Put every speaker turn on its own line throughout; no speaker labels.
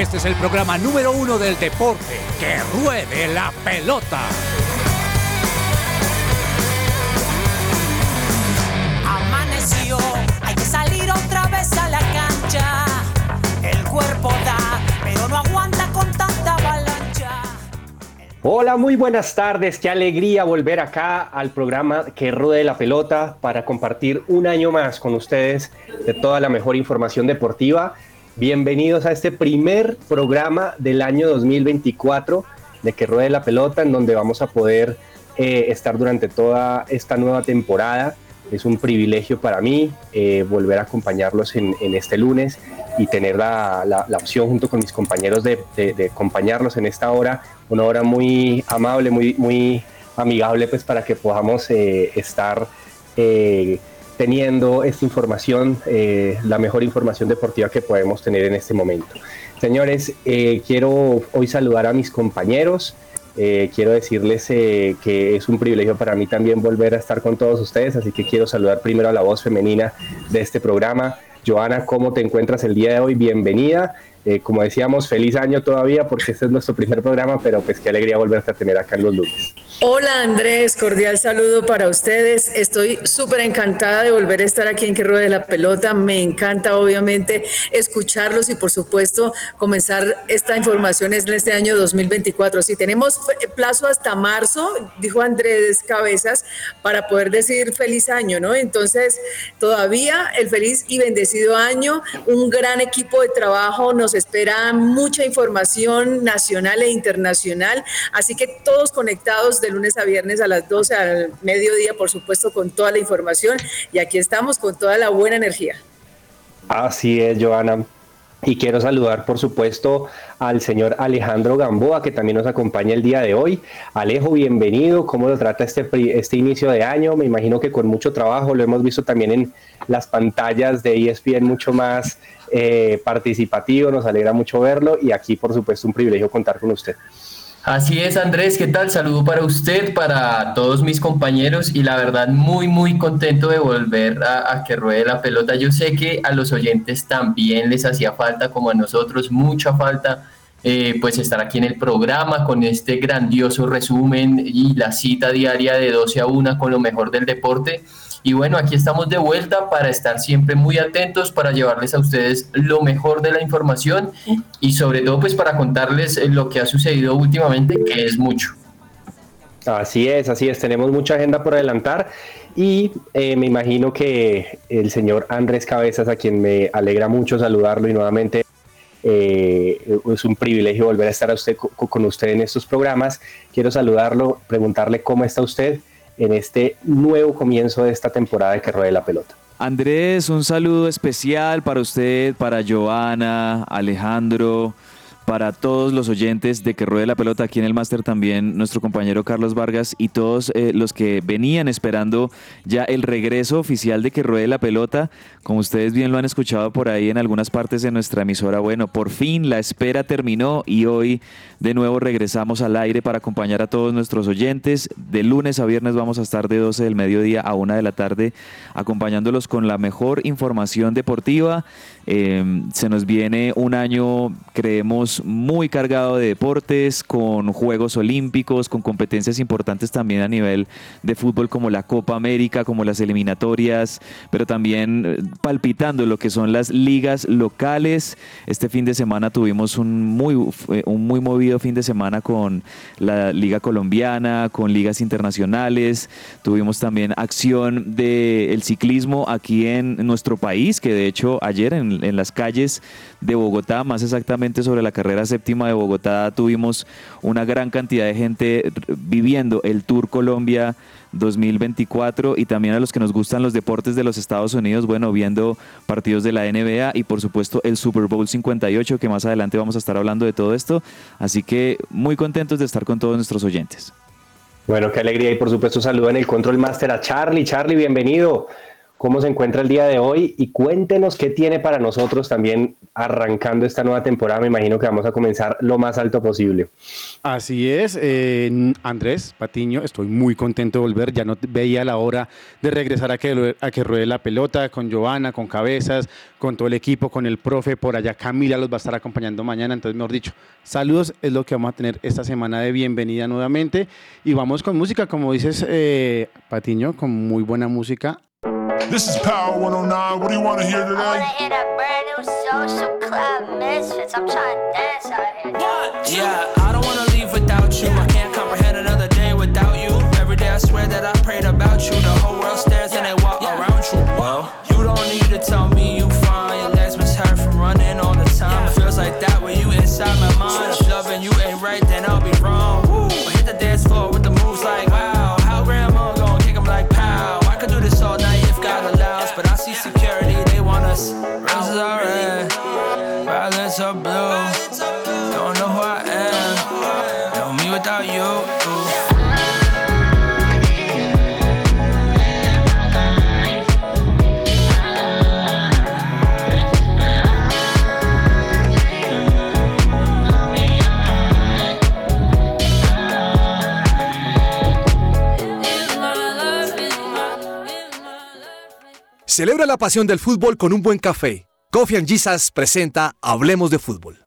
Este es el programa número uno del deporte. ¡Que ruede la pelota!
Amaneció, hay que salir otra vez a la cancha. El cuerpo da, pero no aguanta con tanta avalancha.
Hola, muy buenas tardes. Qué alegría volver acá al programa Que Ruede la Pelota para compartir un año más con ustedes de toda la mejor información deportiva. Bienvenidos a este primer programa del año 2024 de Que Ruede la Pelota, en donde vamos a poder eh, estar durante toda esta nueva temporada. Es un privilegio para mí eh, volver a acompañarlos en, este lunes y tener la, opción junto con mis compañeros de, acompañarlos en esta hora, una hora muy amable, muy, muy amigable, pues para que podamos eh, estar teniendo esta información, eh, la mejor información deportiva que podemos tener en este momento. Señores, quiero hoy saludar a mis compañeros. quiero decirles que es un privilegio para mí también volver a estar con todos ustedes, así que quiero saludar primero a la voz femenina de este programa, Joana, ¿cómo te encuentras el día de hoy? Bienvenida. Eh, como decíamos, feliz año todavía porque este es nuestro primer programa, pero pues qué alegría volverte a tener acá en los lunes.
Hola Andrés, cordial saludo para ustedes. Estoy súper encantada de volver a estar aquí en Que Ruede la Pelota. Me encanta obviamente escucharlos y por supuesto comenzar esta información en este año 2024. Si tenemos plazo hasta marzo, dijo Andrés Cabezas, para poder decir feliz año, ¿no? Entonces, todavía el feliz y bendecido año, un gran equipo de trabajo, nos espera mucha información nacional e internacional, así que todos conectados de lunes a viernes a las 12 al mediodía, por supuesto, con toda la información. Y aquí estamos con toda la buena energía.
Así es, Joana. Y quiero saludar, por supuesto, al señor Alejandro Gamboa, que también nos acompaña el día de hoy. Alejo, bienvenido. ¿Cómo lo trata este, este inicio de año? Me imagino que con mucho trabajo, lo hemos visto también en las pantallas de ESPN mucho más eh, participativo. Nos alegra mucho verlo y aquí, por supuesto, un privilegio contar con usted.
Así es, Andrés, ¿qué tal? Saludo para usted, para todos mis compañeros y la verdad muy, muy contento de volver a, que ruede la pelota. Yo sé que a los oyentes también les hacía falta, como a nosotros, mucha falta, eh, pues estar aquí en el programa con este grandioso resumen y la cita diaria de 12 a 1 con lo mejor del deporte. Y bueno, aquí estamos de vuelta para estar siempre muy atentos, para llevarles a ustedes lo mejor de la información y sobre todo pues para contarles lo que ha sucedido últimamente, que es mucho.
Así es, así es, tenemos mucha agenda por adelantar y eh, me imagino que el señor Andrés Cabezas, a quien me alegra mucho saludarlo y nuevamente eh, es un privilegio volver a estar a usted, con usted en estos programas. Quiero saludarlo, preguntarle cómo está usted en este nuevo comienzo de esta temporada de que ruede la pelota.
Andrés, un saludo especial para usted, para Joana, Alejandro, para todos los oyentes de que ruede la pelota aquí en el máster también nuestro compañero Carlos Vargas y todos eh, los que venían esperando ya el regreso oficial de que ruede la pelota. Como ustedes bien lo han escuchado por ahí en algunas partes de nuestra emisora bueno por fin la espera terminó y hoy de nuevo regresamos al aire para acompañar a todos nuestros oyentes. De lunes a viernes vamos a estar de 12 del mediodía a 1 de la tarde acompañándolos con la mejor información deportiva. Eh, se nos viene un año creemos muy cargado de deportes, con Juegos Olímpicos, con competencias importantes también a nivel de fútbol como la Copa América, como las eliminatorias, pero también palpitando lo que son las ligas locales. Este fin de semana tuvimos un muy, un muy movido fin de semana con la Liga Colombiana, con ligas internacionales. Tuvimos también acción del el ciclismo aquí en nuestro país, que de hecho ayer en las calles de Bogotá, más exactamente sobre la carrera séptima de Bogotá, tuvimos una gran cantidad de gente viviendo el Tour Colombia 2024 y también a los que nos gustan los deportes de los Estados Unidos, bueno, viendo partidos de la NBA y por supuesto el Super Bowl 58, que más adelante vamos a estar hablando de todo esto. Así que muy contentos de estar con todos nuestros oyentes.
Bueno, qué alegría y por supuesto saludo en el Control Master a Charlie. Charlie, bienvenido. Cómo se encuentra el día de hoy y cuéntenos qué tiene para nosotros también arrancando esta nueva temporada. Me imagino que vamos a comenzar lo más alto posible.
Así es, eh, Andrés Patiño, estoy muy contento de volver. Ya no veía la hora de regresar a que, a que ruede la pelota con Giovanna, con Cabezas, con todo el equipo, con el profe. Por allá Camila los va a estar acompañando mañana. Entonces, mejor dicho, saludos es lo que vamos a tener esta semana de bienvenida nuevamente. Y vamos con música, como dices, eh, Patiño, con muy buena música
This is Power 109. What do you want to hear today? I wanna hear that brand new social club misfits. I'm trying to dance out here. What? Yeah, I don't wanna leave without you. I can't comprehend another day without you. Every day I swear that I prayed about you. The
Celebra la pasión del fútbol con un buen café. Coffee and Jesus presenta Hablemos de Fútbol.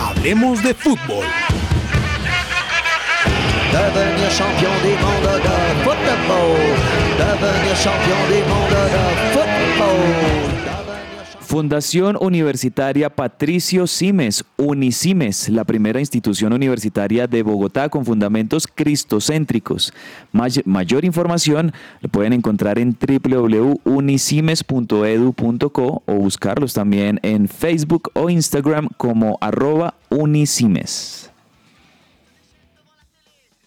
Hablemos de Fútbol.
Devenir champion du monde de football. Devenir champion du monde de football.
Fundación Universitaria Patricio Simes, Unisimes, la primera institución universitaria de Bogotá con fundamentos cristocéntricos. mayor información lo pueden encontrar en www.unisimes.edu.co o buscarlos también en Facebook o Instagram como arroba Unisimes.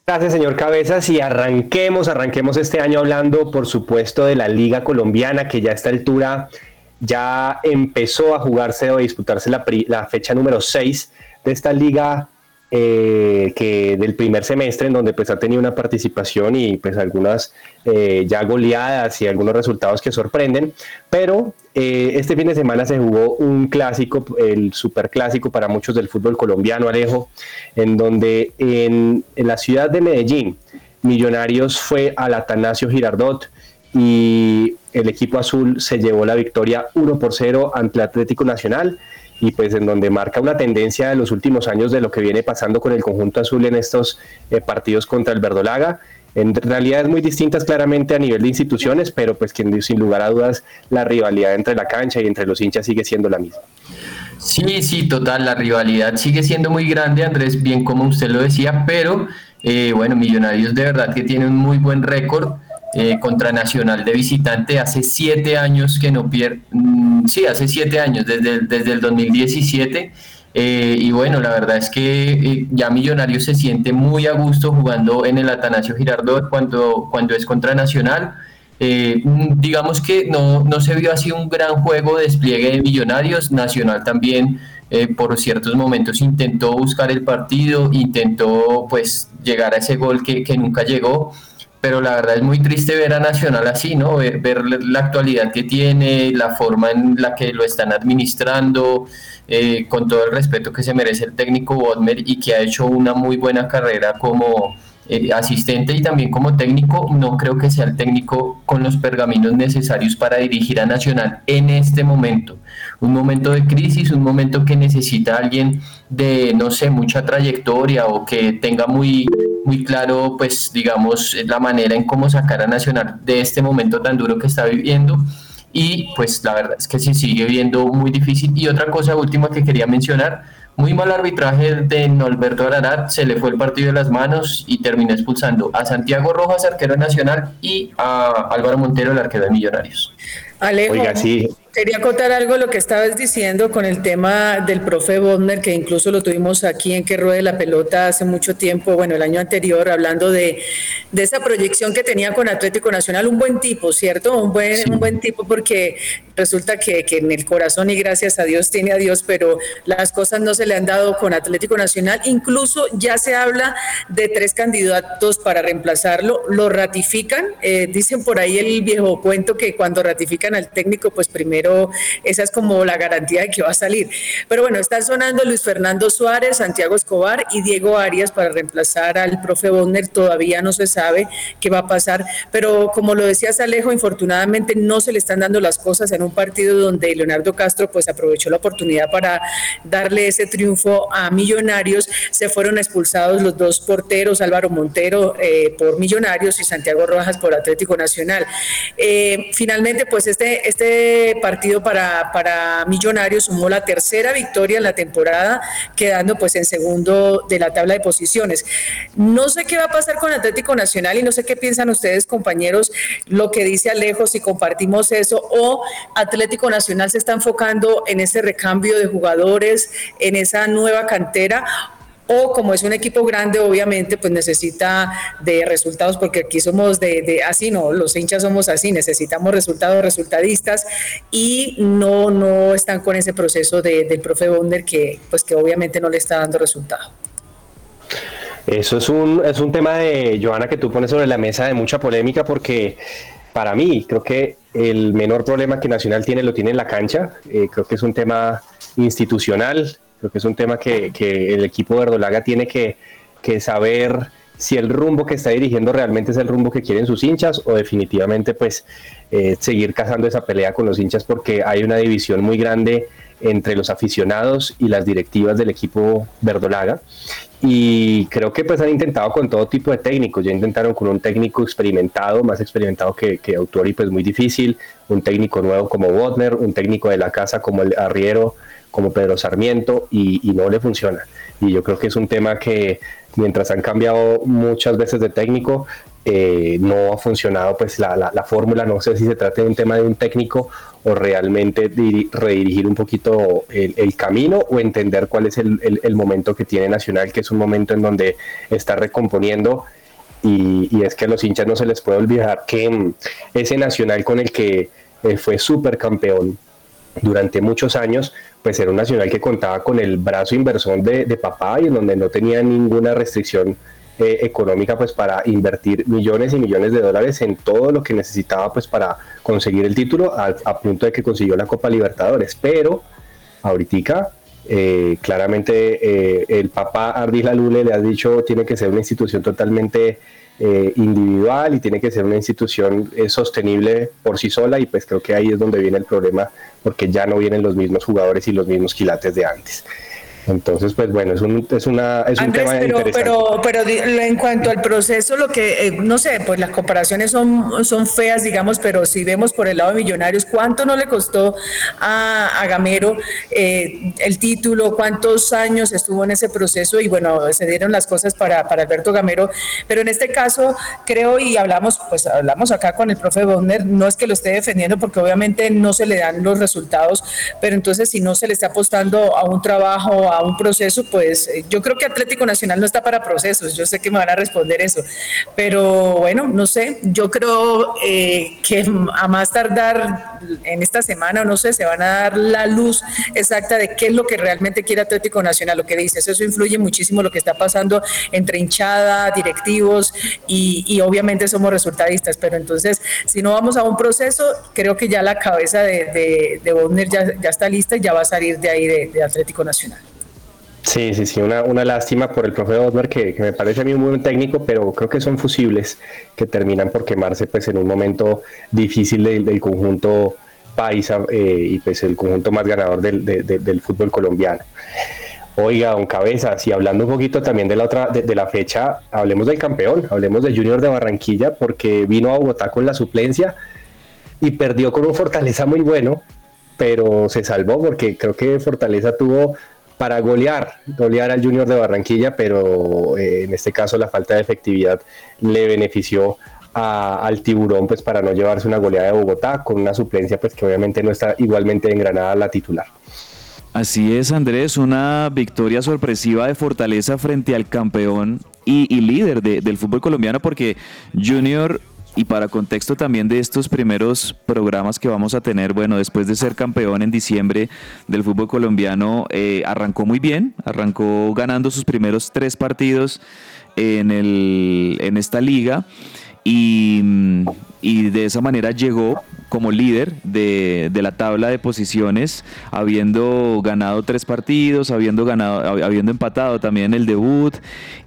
Gracias, señor Cabezas. Y arranquemos, arranquemos este año hablando, por supuesto, de la Liga Colombiana, que ya a esta altura ya empezó a jugarse o a disputarse la, la fecha número 6 de esta liga eh, que del primer semestre en donde pues ha tenido una participación y pues algunas eh, ya goleadas y algunos resultados que sorprenden. Pero eh, este fin de semana se jugó un clásico el superclásico para muchos del fútbol colombiano Alejo en donde en, en la ciudad de Medellín Millonarios fue al Atanasio Girardot y el equipo azul se llevó la victoria 1 por 0 ante Atlético Nacional y pues en donde marca una tendencia de los últimos años de lo que viene pasando con el conjunto azul en estos eh, partidos contra el Verdolaga. En realidad es muy distintas claramente a nivel de instituciones, pero pues que sin lugar a dudas la rivalidad entre la cancha y entre los hinchas sigue siendo la misma.
Sí, sí, total, la rivalidad sigue siendo muy grande, Andrés, bien como usted lo decía, pero eh, bueno, Millonarios de verdad que tiene un muy buen récord eh, contra Nacional de visitante hace siete años que no pierde, mm, sí, hace siete años, desde, desde el 2017. Eh, y bueno, la verdad es que eh, ya Millonarios se siente muy a gusto jugando en el Atanasio Girardot cuando, cuando es contra Nacional. Mm, digamos que no, no se vio así un gran juego de despliegue de Millonarios. Nacional también por ciertos momentos intentó buscar el partido, intentó pues llegar a ese gol que, que nunca llegó pero la verdad es muy triste ver a Nacional así, ¿no? Ver, la actualidad que tiene, la forma en la que lo están administrando, eh, con todo el respeto que se merece el técnico Bodmer y que ha hecho una muy buena carrera como eh, asistente y también como técnico, no creo que sea el técnico con los pergaminos necesarios para dirigir a Nacional en este momento. Un momento de crisis, un momento que necesita alguien de, no sé, mucha trayectoria o que tenga muy muy claro, pues digamos, la manera en cómo sacar a Nacional de este momento tan duro que está viviendo. Y pues la verdad es que sí sigue viendo muy difícil. Y otra cosa última que quería mencionar, muy mal arbitraje de Norberto Ararat, se le fue el partido de las manos y terminó expulsando a Santiago Rojas, arquero nacional, y a Álvaro Montero, el arquero de Millonarios.
Alejo,
Oiga, sí.
Quería contar algo lo que estabas diciendo con el tema del profe Bodmer, que incluso lo tuvimos aquí en Que Ruede la Pelota hace mucho tiempo, bueno, el año anterior, hablando de, de esa proyección que tenía con Atlético Nacional. Un buen tipo, ¿cierto? Un buen, un buen tipo porque resulta que, que en el corazón y gracias a Dios tiene a Dios, pero las cosas no se le han dado con Atlético Nacional. Incluso ya se habla de tres candidatos para reemplazarlo. Lo ratifican. Eh, dicen por ahí el viejo cuento que cuando ratifican al técnico, pues primero esa es como la garantía de que va a salir. Pero bueno, están sonando Luis Fernando Suárez, Santiago Escobar y Diego Arias para reemplazar al profe Bonner. Todavía no se sabe qué va a pasar, pero como lo decías Alejo, infortunadamente no se le están dando las cosas en un partido donde Leonardo Castro pues aprovechó la oportunidad para darle ese triunfo a Millonarios. Se fueron expulsados los dos porteros, Álvaro Montero eh, por Millonarios y Santiago Rojas por Atlético Nacional. Eh, finalmente, pues este, este partido para, para Millonarios sumó la tercera victoria en la temporada, quedando pues en segundo de la tabla de posiciones. No sé qué va a pasar con Atlético Nacional y no sé qué piensan ustedes, compañeros, lo que dice Alejo, si compartimos eso, o Atlético Nacional se está enfocando en ese recambio de jugadores, en esa nueva cantera, o como es un equipo grande, obviamente, pues necesita de resultados, porque aquí somos de, así, no, los hinchas somos así, necesitamos resultados resultadistas y no, no están con ese proceso de, del profe Bonder que, pues que obviamente no le está dando resultado.
Eso es un, es un tema de, Joana, que tú pones sobre la mesa de mucha polémica porque para mí creo que el menor problema que Nacional tiene lo tiene en la cancha. Eh, creo que es un tema institucional, creo que es un tema que, el equipo Verdolaga tiene que, saber si el rumbo que está dirigiendo realmente es el rumbo que quieren sus hinchas o definitivamente pues eh, seguir cazando esa pelea con los hinchas porque hay una división muy grande entre los aficionados y las directivas del equipo verdolaga. Y creo que pues han intentado con todo tipo de técnicos, ya intentaron con un técnico experimentado, más experimentado que, que Autori, pues muy difícil, un técnico nuevo como Botner, un técnico de la casa como el Arriero, como Pedro Sarmiento y, no le funciona. Y yo creo que es un tema que mientras han cambiado muchas veces de técnico, eh, no ha funcionado pues la, la, la, fórmula, no sé si se trata de un tema de un técnico o realmente redirigir un poquito el, camino o entender cuál es el, el, momento que tiene Nacional, que es un momento en donde está recomponiendo y, es que a los hinchas no se les puede olvidar que ese Nacional con el que eh, fue supercampeón durante muchos años, pues era un nacional que contaba con el brazo inversor de, papá y en donde no tenía ninguna restricción eh, económica pues para invertir millones y millones de dólares en todo lo que necesitaba pues para conseguir el título a, a punto de que consiguió la Copa Libertadores. Pero ahorita eh, claramente eh, el papá Ardila Lule le ha dicho tiene que ser una institución totalmente eh, individual y tiene que ser una institución eh, sostenible por sí sola y pues creo que ahí es donde viene el problema porque ya no vienen los mismos jugadores y los mismos quilates de antes. Entonces, pues bueno, es un, es una, es un tema
pero,
interesante.
Pero, pero en cuanto al proceso, lo que, eh, no sé, pues las comparaciones son, son feas, digamos, pero si vemos por el lado de Millonarios, ¿cuánto no le costó a, a Gamero eh, el título? ¿Cuántos años estuvo en ese proceso? Y bueno, se dieron las cosas para, para Alberto Gamero, pero en este caso creo, y hablamos, pues hablamos acá con el profe Bonner, no es que lo esté defendiendo porque obviamente no se le dan los resultados, pero entonces si no se le está apostando a un trabajo, a un proceso, pues yo creo que Atlético Nacional no está para procesos, yo sé que me van a responder eso, pero bueno, no sé, yo creo eh, que a más tardar en esta semana, no sé, se van a dar la luz exacta de qué es lo que realmente quiere Atlético Nacional, lo que dices, eso influye muchísimo lo que está pasando entre hinchada, directivos y, obviamente somos resultadistas, pero entonces si no vamos a un proceso, creo que ya la cabeza de, de, Bonner ya, está lista y ya va a salir de ahí de Atlético Nacional.
Sí, sí, sí, una, una lástima por el profe Osmer, que, que, me parece a mí un buen técnico, pero creo que son fusibles que terminan por quemarse pues en un momento difícil del, del conjunto paisa eh, y pues el conjunto más ganador del, de, de, del fútbol colombiano. Oiga, don Cabezas, y hablando un poquito también de la otra, de, de, la fecha, hablemos del campeón, hablemos de Junior de Barranquilla, porque vino a Bogotá con la suplencia y perdió con un Fortaleza muy bueno, pero se salvó porque creo que Fortaleza tuvo para golear, golear al Junior de Barranquilla, pero eh, en este caso la falta de efectividad le benefició al tiburón pues para no llevarse una goleada de Bogotá con una suplencia pues que obviamente no está igualmente engranada la titular.
Así es, Andrés, una victoria sorpresiva de Fortaleza frente al campeón y, líder de- del fútbol colombiano, porque Junior, y para contexto también de estos primeros programas que vamos a tener, bueno, después de ser campeón en diciembre del fútbol colombiano, eh, arrancó muy bien, arrancó ganando sus primeros tres partidos en, el, en esta liga y, y de esa manera llegó como líder de, de la tabla de posiciones, habiendo ganado tres partidos, habiendo ganado, hab- habiendo empatado también el debut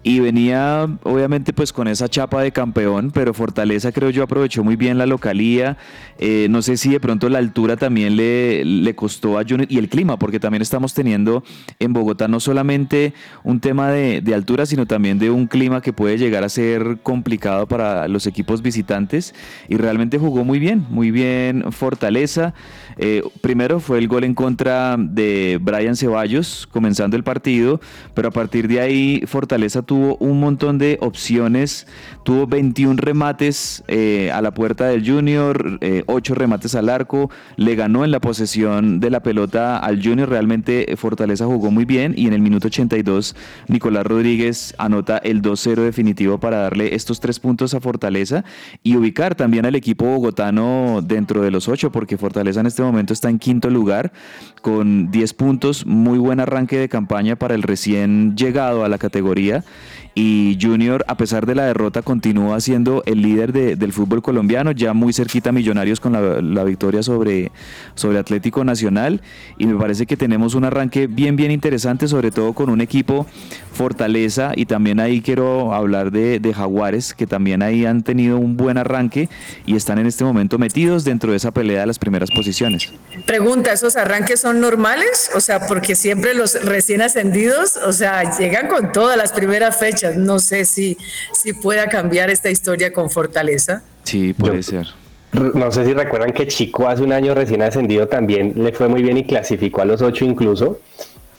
y venía obviamente pues con esa chapa de campeón, pero Fortaleza creo yo aprovechó muy bien la localía, eh, no sé si de pronto la altura también le, le costó a Junior y el clima, porque también estamos teniendo en Bogotá no solamente un tema de altura, sino también de un clima que puede llegar a ser complicado para los equipos visitantes y realmente jugó muy bien, muy bien Fortaleza. Eh, primero fue el gol en contra de Brian Ceballos comenzando el partido, pero a partir de ahí Fortaleza tuvo un montón de opciones, tuvo 21 remates eh, a la puerta del Junior, 8 remates al arco, le ganó en la posesión de la pelota al Junior, realmente eh, Fortaleza jugó muy bien y en el minuto 82 Nicolás Rodríguez anota el 2-0 definitivo para darle estos tres puntos a Fortaleza y ubicar también al equipo bogotano dentro de los ocho, porque Fortaleza en este momento está en quinto lugar con 10 puntos, muy buen arranque de campaña para el recién llegado a la categoría. Y Junior, a pesar de la derrota, continúa siendo el líder de- del fútbol colombiano, ya muy cerquita Millonarios con la, la victoria sobre, sobre Atlético Nacional. Y me parece que tenemos un arranque bien, bien interesante, sobre todo con un equipo Fortaleza. Y también ahí quiero hablar de, de Jaguares, que también ahí han tenido un buen arranque y están en este momento metidos dentro de esa pelea de las primeras posiciones.
Pregunta, ¿esos arranques son normales? O sea, porque siempre los recién ascendidos, o sea, llegan con todas las primeras fechas. No sé si, si pueda cambiar esta historia con Fortaleza.
Sí, puede ser.
No sé si recuerdan que Chico hace un año recién ascendido también le fue muy bien y clasificó a los ocho incluso.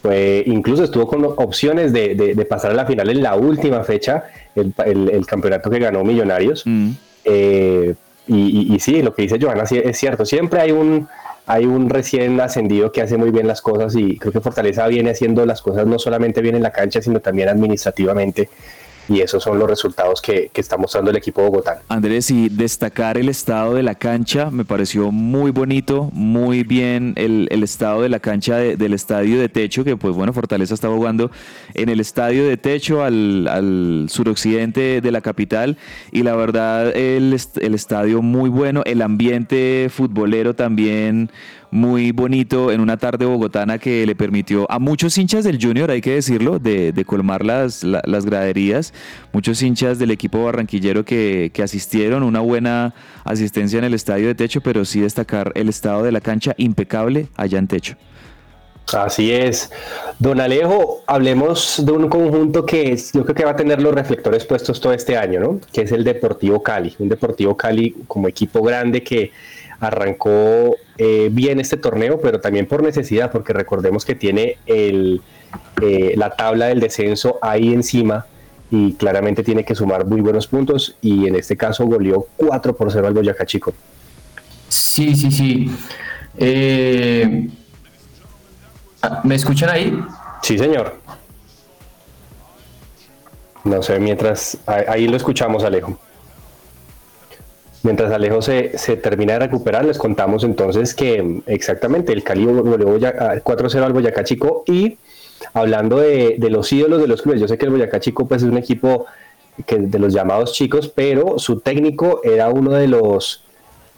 Fue, incluso estuvo con opciones de, de- de pasar a la final en la última fecha, el, el- el campeonato que ganó Millonarios.
Mm.
Eh, y, y- y sí, lo que dice Johanna sí es cierto. Siempre hay un, hay un recién ascendido que hace muy bien las cosas y creo que Fortaleza viene haciendo las cosas no solamente bien en la cancha, sino también administrativamente. Y esos son los resultados que, que está mostrando el equipo bogotano.
Andrés, y destacar el estado de la cancha, me pareció muy bonito, muy bien el, el estado de la cancha de- del estadio de techo, que pues bueno, Fortaleza está jugando en el estadio de techo al, al suroccidente de la capital, y la verdad el, el estadio muy bueno, el ambiente futbolero también muy bonito en una tarde bogotana que le permitió a muchos hinchas del Junior, hay que decirlo, de, colmar las, la- las graderías, muchos hinchas del equipo barranquillero que, que asistieron, una buena asistencia en el estadio de techo, pero sí destacar el estado de la cancha impecable allá en techo.
Así es. Don Alejo, hablemos de un conjunto que es- yo creo que va a tener los reflectores puestos todo este año, ¿no? Que es el Deportivo Cali. Un Deportivo Cali como equipo grande que arrancó eh, bien este torneo, pero también por necesidad, porque recordemos que tiene el, eh, la tabla del descenso ahí encima y claramente tiene que sumar muy buenos puntos y en este caso goleó 4 por 0 al Boyacá Chico.
Sí, sí, sí. Eh, ah, ¿Me escuchan ahí?
Sí, señor. No sé, mientras ahí ahí lo escuchamos, Alejo. Mientras Alejo se, se termina de recuperar, les contamos entonces que mm, exactamente el Cali goleó Boya- ah, 4-0 al Boyacá Chico y hablando de, de los ídolos de los clubes, yo sé que el Boyacá Chico pues es un equipo que de los llamados chicos, pero su técnico era uno de los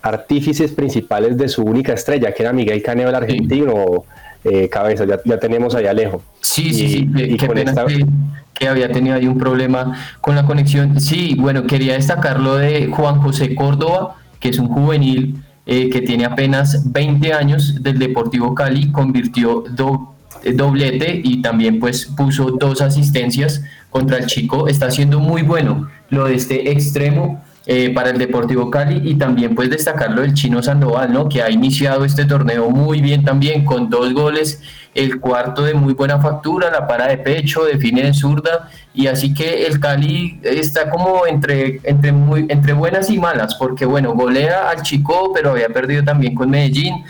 artífices principales de su única estrella, que era Miguel Caneo, el argentino. Eh, cabeza, ya, ya tenemos ahí Alejo.
Sí, sí,
Y-
sí,
y
qué
con
pena
esta-
que, que había tenido ahí un problema con la conexión. Sí, bueno, quería destacar lo de Juan José Córdoba, que es un juvenil eh, que tiene apenas 20 años del Deportivo Cali, convirtió do- eh, doblete y también pues puso dos asistencias contra el chico. Está siendo muy bueno lo de este extremo eh, para el Deportivo Cali y también pues destacarlo del chino Sandoval, ¿no? Que ha iniciado este torneo muy bien también con dos goles, el cuarto de muy buena factura, la para de pecho, define de zurda y así que el Cali está como entre, entre, muy, entre buenas y malas porque bueno, golea al Chico pero había perdido también con Medellín.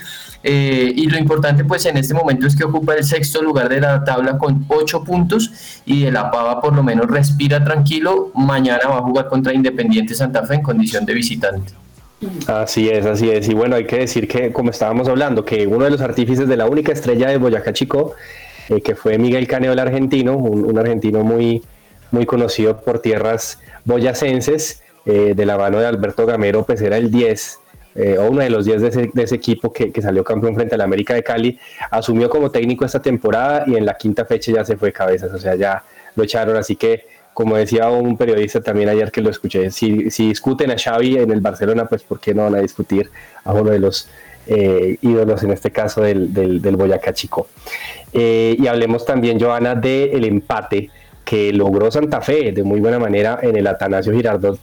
Eh, y lo importante pues en este momento es que ocupa el sexto lugar de la tabla con ocho puntos y de la Pava por lo menos respira tranquilo. Mañana va a jugar contra Independiente Santa Fe en condición de visitante.
Así es, así es. Y bueno, hay que decir que, como estábamos hablando, que uno de los artífices de la única estrella de Boyacá Chico, eh, que fue Miguel Caneo, el argentino, un, argentino muy, muy conocido por tierras boyacenses, eh, de la mano de Alberto Gamero, pues era el 10 eh, o uno de los 10 de ese, equipo que, salió campeón frente al América de Cali, asumió como técnico esta temporada y en la quinta fecha ya se fue cabezas, o sea, ya lo echaron, así que como decía un periodista también ayer que lo escuché, si, discuten a Xavi en el Barcelona, pues ¿por qué no van a discutir a uno de los eh, ídolos, en este caso del, del, Boyacá Chico? Eh, y hablemos también, Joana, del empate que logró Santa Fe de muy buena manera en el Atanasio Girardot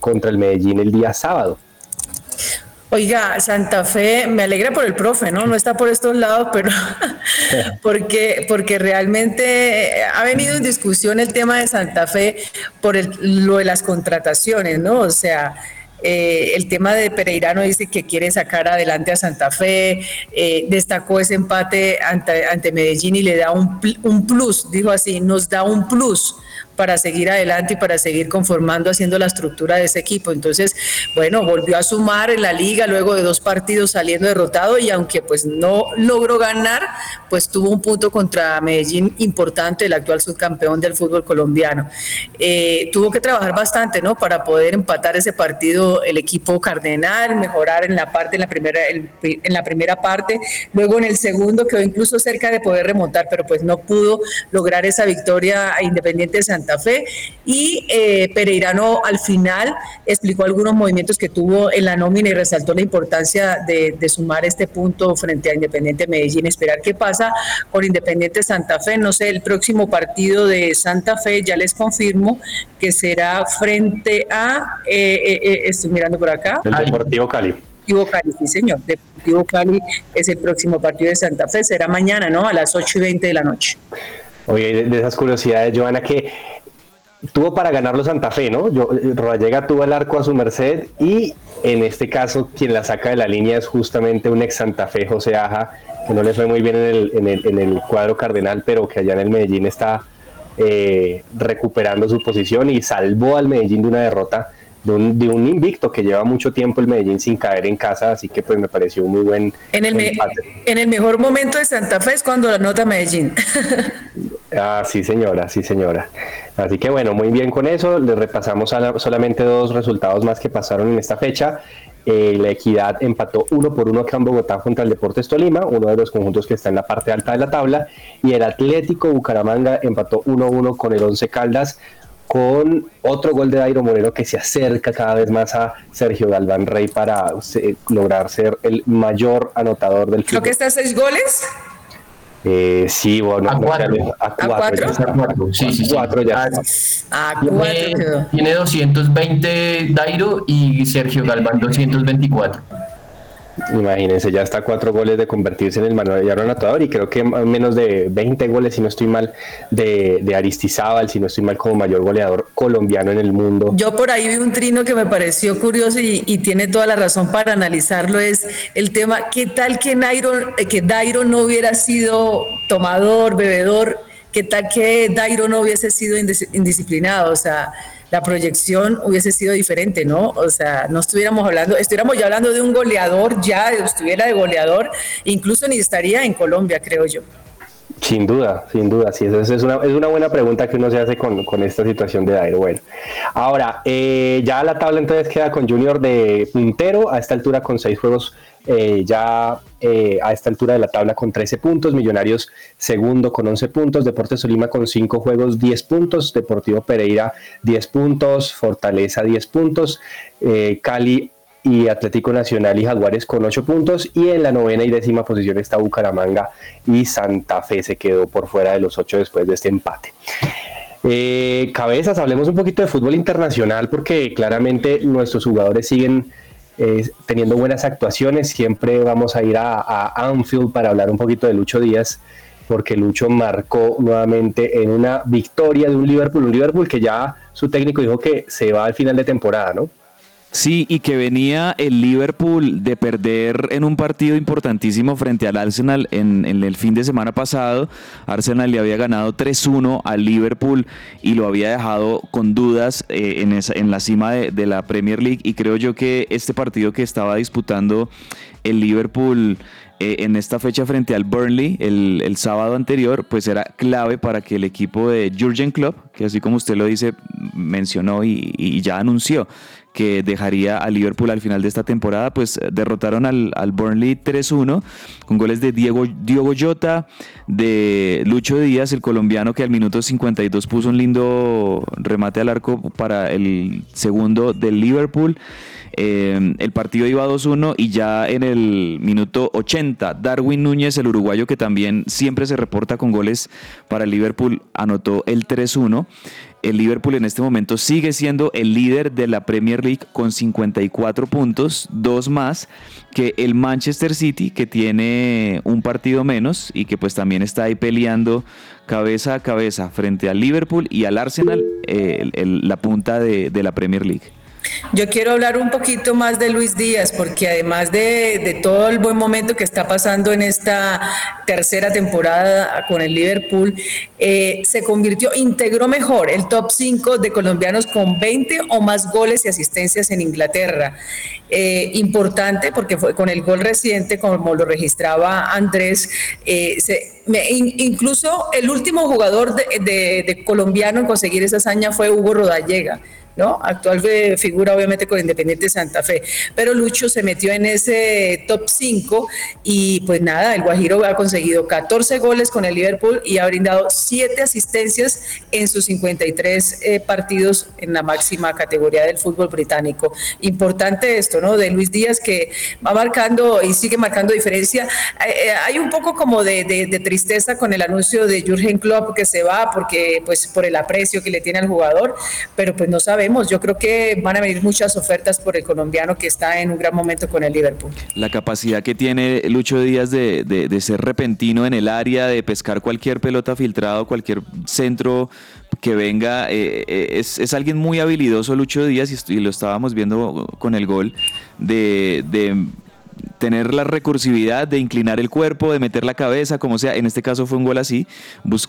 contra el Medellín el día sábado.
Oiga, Santa Fe, me alegra por el profe, ¿no? No está por estos lados, pero porque, porque realmente ha venido en discusión el tema de Santa Fe por lo de las contrataciones, ¿no? O sea, eh, el tema de Pereirano dice que quiere sacar adelante a Santa Fe, eh, destacó ese empate ante, ante, Medellín y le da un, un plus, dijo así, nos da un plus para seguir adelante y para seguir conformando, haciendo la estructura de ese equipo. Entonces, bueno, volvió a sumar en la liga luego de dos partidos saliendo derrotado y aunque pues no logró ganar, pues tuvo un punto contra Medellín importante, el actual subcampeón del fútbol colombiano. Eh, tuvo que trabajar bastante, ¿no? Para poder empatar ese partido el equipo cardenal, mejorar en la parte, en la primera, en la primera parte, luego en el segundo quedó incluso cerca de poder remontar, pero pues no pudo lograr esa victoria a Independiente de Santa Fe y eh, Pereirano al final explicó algunos movimientos que tuvo en la nómina y resaltó la importancia de, sumar este punto frente a Independiente Medellín, esperar qué pasa con Independiente Santa Fe, no sé, el próximo partido de Santa Fe ya les confirmo que será frente a, eh, eh, estoy mirando por acá.
El Deportivo Cali.
Deportivo Cali, sí señor. Deportivo Cali es el próximo partido de Santa Fe, será mañana, ¿no? A las 8 y 20 de la noche.
Oye, de esas curiosidades, Joana, que tuvo para ganarlo Santa Fe, ¿no? Yo, Rodallega tuvo el arco a su merced y en este caso quien la saca de la línea es justamente un ex Santa Fe, José Aja, que no le fue muy bien en el, en el, en el cuadro cardenal, pero que allá en el Medellín está eh, recuperando su posición y salvó al Medellín de una derrota de un, de un, invicto que lleva mucho tiempo el Medellín sin caer en casa, así que pues me pareció muy buen
en el, en el mejor momento de Santa Fe es cuando la nota Medellín.
ah, sí señora, sí señora. Así que bueno, muy bien con eso, le repasamos solamente dos resultados más que pasaron en esta fecha. Eh, la Equidad empató uno por uno acá en Bogotá contra el Deportes Tolima, uno de los conjuntos que está en la parte alta de la tabla, y el Atlético Bucaramanga empató 1-1 con el Once Caldas, con otro gol de Dairo Moreno que se acerca cada vez más a Sergio Galván Rey para lograr ser el mayor anotador del
club. ¿Creo que está seis goles?
Eh, sí, bueno,
a cuatro.
A cuatro. ¿A cuatro?
Sí, sí, sí.
Cuatro ya.
A, cuatro
tiene 220 Dairo y Sergio Galván 224.
Imagínense, ya está cuatro goles de convertirse en el manual anotador y creo que menos de 20 goles, si no estoy mal, de, de Aristizábal, si no estoy mal, como mayor goleador colombiano en el mundo.
Yo por ahí vi un trino que me pareció curioso y, tiene toda la razón para analizarlo, es el tema, ¿qué tal que, eh, que Dairo no hubiera sido tomador, bebedor? ¿Qué tal que Dairo no hubiese sido indisciplinado? O sea la proyección hubiese sido diferente, ¿no? O sea, no estuviéramos hablando, estuviéramos ya hablando de un goleador, ya estuviera de goleador, incluso ni estaría en Colombia, creo yo.
Sin duda, sin duda, sí, es una, es una buena pregunta que uno se hace con, esta situación de Dairo. Bueno, ahora, eh, ya la tabla entonces queda con Junior de puntero, a esta altura con seis juegos eh, ya eh, a esta altura de la tabla con 13 puntos, Millonarios segundo con 11 puntos, Deportes Solima con 5 juegos 10 puntos, Deportivo Pereira 10 puntos, Fortaleza 10 puntos, Cali y Atlético Nacional y Jaguares con 8 puntos y en la novena y décima posición está Bucaramanga y Santa Fe se quedó por fuera de los 8 después de este empate. Eh, cabezas, hablemos un poquito de fútbol internacional porque claramente nuestros jugadores siguen eh, teniendo buenas actuaciones. Siempre vamos a ir a, a Anfield para hablar un poquito de Lucho Díaz porque Lucho marcó nuevamente en una victoria de un Liverpool, un Liverpool que ya su técnico dijo que se va al final de temporada, ¿no?
Sí, y que venía el Liverpool de perder en un partido importantísimo frente al Arsenal en, en el fin de semana pasado. Arsenal le había ganado 3-1 al Liverpool y lo había dejado con dudas eh, en, esa- en la cima de, la Premier League. Y creo yo que este partido que estaba disputando el Liverpool eh, en esta fecha frente al Burnley el, el sábado anterior, pues era clave para que el equipo de Jurgen Klopp, que así como usted lo dice, mencionó y, y ya anunció que dejaría a Liverpool al final de esta temporada, pues derrotaron al, al Burnley 3-1 con goles de Diego, Diogo Jota, de Lucho Díaz, el colombiano que al minuto 52 puso un lindo remate al arco para el segundo del Liverpool. Eh, el partido iba 2-1 y ya en el minuto 80, Darwin Núñez, el uruguayo que también siempre se reporta con goles para el Liverpool, anotó el 3-1. El Liverpool en este momento sigue siendo el líder de la Premier League con 54 puntos, dos más que el Manchester City que tiene un partido menos y que pues también está ahí peleando cabeza a cabeza frente al Liverpool y al Arsenal eh, el- la punta de la Premier League.
Yo quiero hablar un poquito más de Luis Díaz, porque además de, todo el buen momento que está pasando en esta tercera temporada con el Liverpool, eh, se convirtió, integró mejor el top 5 de colombianos con 20 o más goles y asistencias en Inglaterra. Eh, importante porque fue con el gol reciente, como lo registraba Andrés, eh, se- me- in- incluso el último jugador de- de colombiano en conseguir esa hazaña fue Hugo Rodallega. ¿No? Actual figura obviamente con Independiente Santa Fe, pero Lucho se metió en ese top 5 y pues nada, el Guajiro ha conseguido 14 goles con el Liverpool y ha brindado 7 asistencias en sus 53 eh, partidos en la máxima categoría del fútbol británico. Importante esto, ¿no? De Luis Díaz que va marcando y sigue marcando diferencia. Eh, eh, hay un poco como de, tristeza con el anuncio de Jürgen Klopp que se va porque pues por el aprecio que le tiene al jugador, pero pues no sabemos. Yo creo que van a venir muchas ofertas por el colombiano que está en un gran momento con el Liverpool.
La capacidad que tiene Lucho Díaz de, de- de ser repentino en el área, de pescar cualquier pelota filtrado, cualquier centro que venga, eh, eh, es, es alguien muy habilidoso Lucho Díaz y, y lo estábamos viendo con el gol, de, de tener la recursividad de inclinar el cuerpo, de meter la cabeza, como sea. En este caso fue un gol así,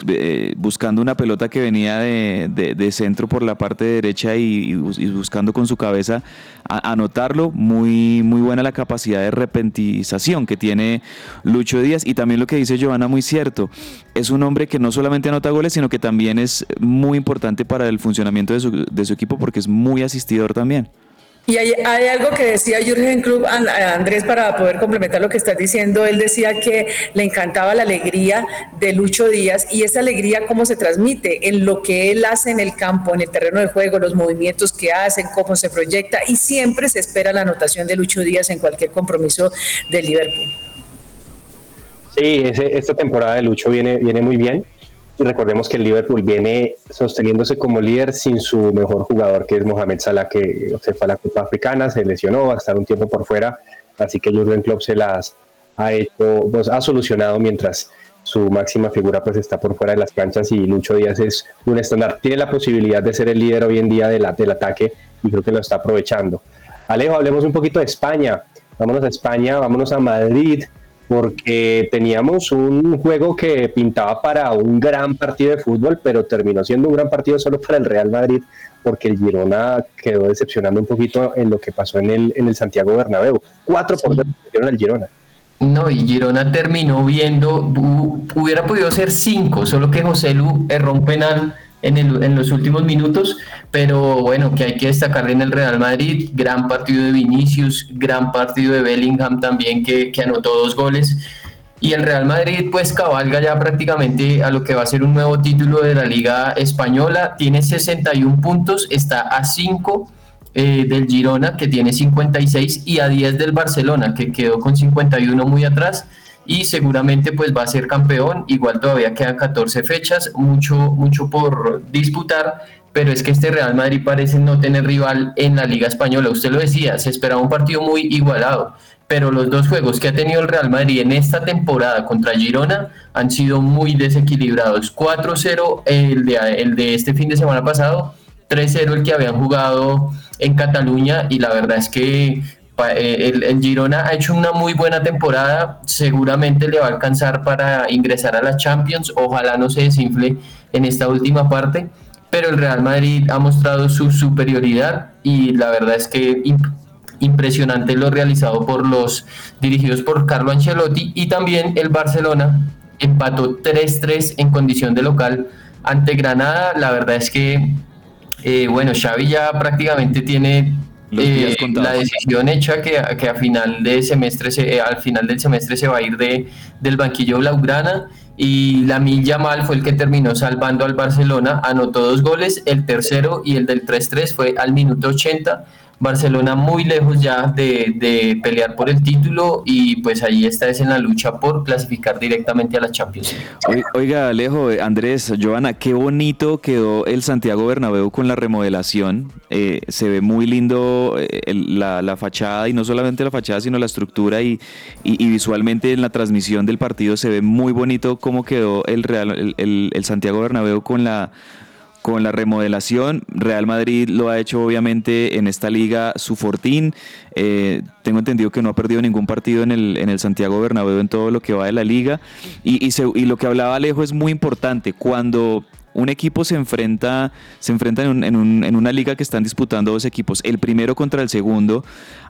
eh, buscando una pelota que venía de, de- de centro por la parte derecha y, y bus- y buscando con su cabeza anotarlo. Muy, muy buena la capacidad de repentización que tiene Lucho Díaz. Y también lo que dice Giovanna, muy cierto. Es un hombre que no solamente anota goles, sino que también es muy importante para el funcionamiento de su, de su equipo porque es muy asistidor también.
Y hay, hay algo que decía Jürgen Klopp, An- Andrés, para poder complementar lo que estás diciendo. Él decía que le encantaba la alegría de Lucho Díaz y esa alegría cómo se transmite en lo que él hace en el campo, en el terreno de juego, los movimientos que hacen, cómo se proyecta y siempre se espera la anotación de Lucho Díaz en cualquier compromiso del Liverpool.
Sí, ese- esta temporada de Lucho viene, viene muy bien. Recordemos que el Liverpool viene sosteniéndose como líder sin su mejor jugador, que es Mohamed Salah, que se fue a la Copa Africana, se lesionó, va a estar un tiempo por fuera. Así que Jurgen Klopp se las ha pues, solucionado mientras su máxima figura pues está por fuera de las canchas y Lucho Díaz es un estándar. Tiene la posibilidad de ser el líder hoy en día del ataque y creo que lo está aprovechando. Alejo, hablemos un poquito de España. Vámonos a España, vámonos a Madrid, porque teníamos un juego que pintaba para un gran partido de fútbol, pero terminó siendo un gran partido solo para el Real Madrid, porque el Girona quedó decepcionando un poquito en lo que pasó en el, en el Santiago Bernabéu. Cuatro por dos dieron al Girona.
No, y Girona terminó viendo, hu- hubiera podido ser cinco, solo que José Lu erró un penal en, el- en los últimos minutos, pero bueno, que hay que destacar en el Real Madrid, gran partido de Vinicius, gran partido de Bellingham también que, que anotó dos goles. Y el Real Madrid pues cabalga ya prácticamente a lo que va a ser un nuevo título de la Liga Española, tiene 61 puntos, está a 5 eh, del Girona, que tiene 56, y a 10 del Barcelona, que quedó con 51 muy atrás y seguramente pues va a ser campeón. Igual todavía quedan 14 fechas, mucho, mucho por disputar, pero es que este Real Madrid parece no tener rival en la Liga Española. Usted lo decía, se esperaba un partido muy igualado, pero los dos juegos que ha tenido el Real Madrid en esta temporada contra Girona han sido muy desequilibrados. 4-0 el de, el de este fin de semana pasado, 3-0 el que habían jugado en Cataluña y la verdad es que eh, el, Girona ha hecho una muy buena temporada, seguramente le va a alcanzar para ingresar a la Champions, ojalá no se desinfle en esta última parte, pero el Real Madrid ha mostrado su superioridad y la verdad es que impresionante lo realizado por los dirigidos por Carlo Ancelotti y también el Barcelona empató 3-3 en condición de local ante Granada, la verdad es que eh, bueno, Xavi ya prácticamente tiene eh, la decisión hecha que, que a final de semestre se, eh, al final del semestre se va a ir de, del banquillo blaugrana y la Yamal fue el que terminó salvando al Barcelona, anotó dos goles, el tercero y el del 3-3 fue al minuto 80 Barcelona muy lejos ya de, pelear por el título y pues ahí está es en la lucha por clasificar directamente a la Champions.
Oiga, Alejo, eh, Andrés, Joana, qué bonito quedó el Santiago Bernabéu con la remodelación. Eh, se ve muy lindo eh, la, fachada y no solamente la fachada, sino la estructura y, visualmente en la transmisión del partido se ve muy bonito cómo quedó el, Real, el, el Santiago Bernabéu con la con la remodelación. Real Madrid lo ha hecho obviamente en esta liga su fortín. Eh, tengo entendido que no ha perdido ningún partido en el, en el Santiago Bernabéu en todo lo que va de la liga. Y, y, lo que hablaba Alejo es muy importante. Cuando un equipo se enfrenta, se enfrenta en, en, en, una liga que están disputando dos equipos, el primero contra el segundo.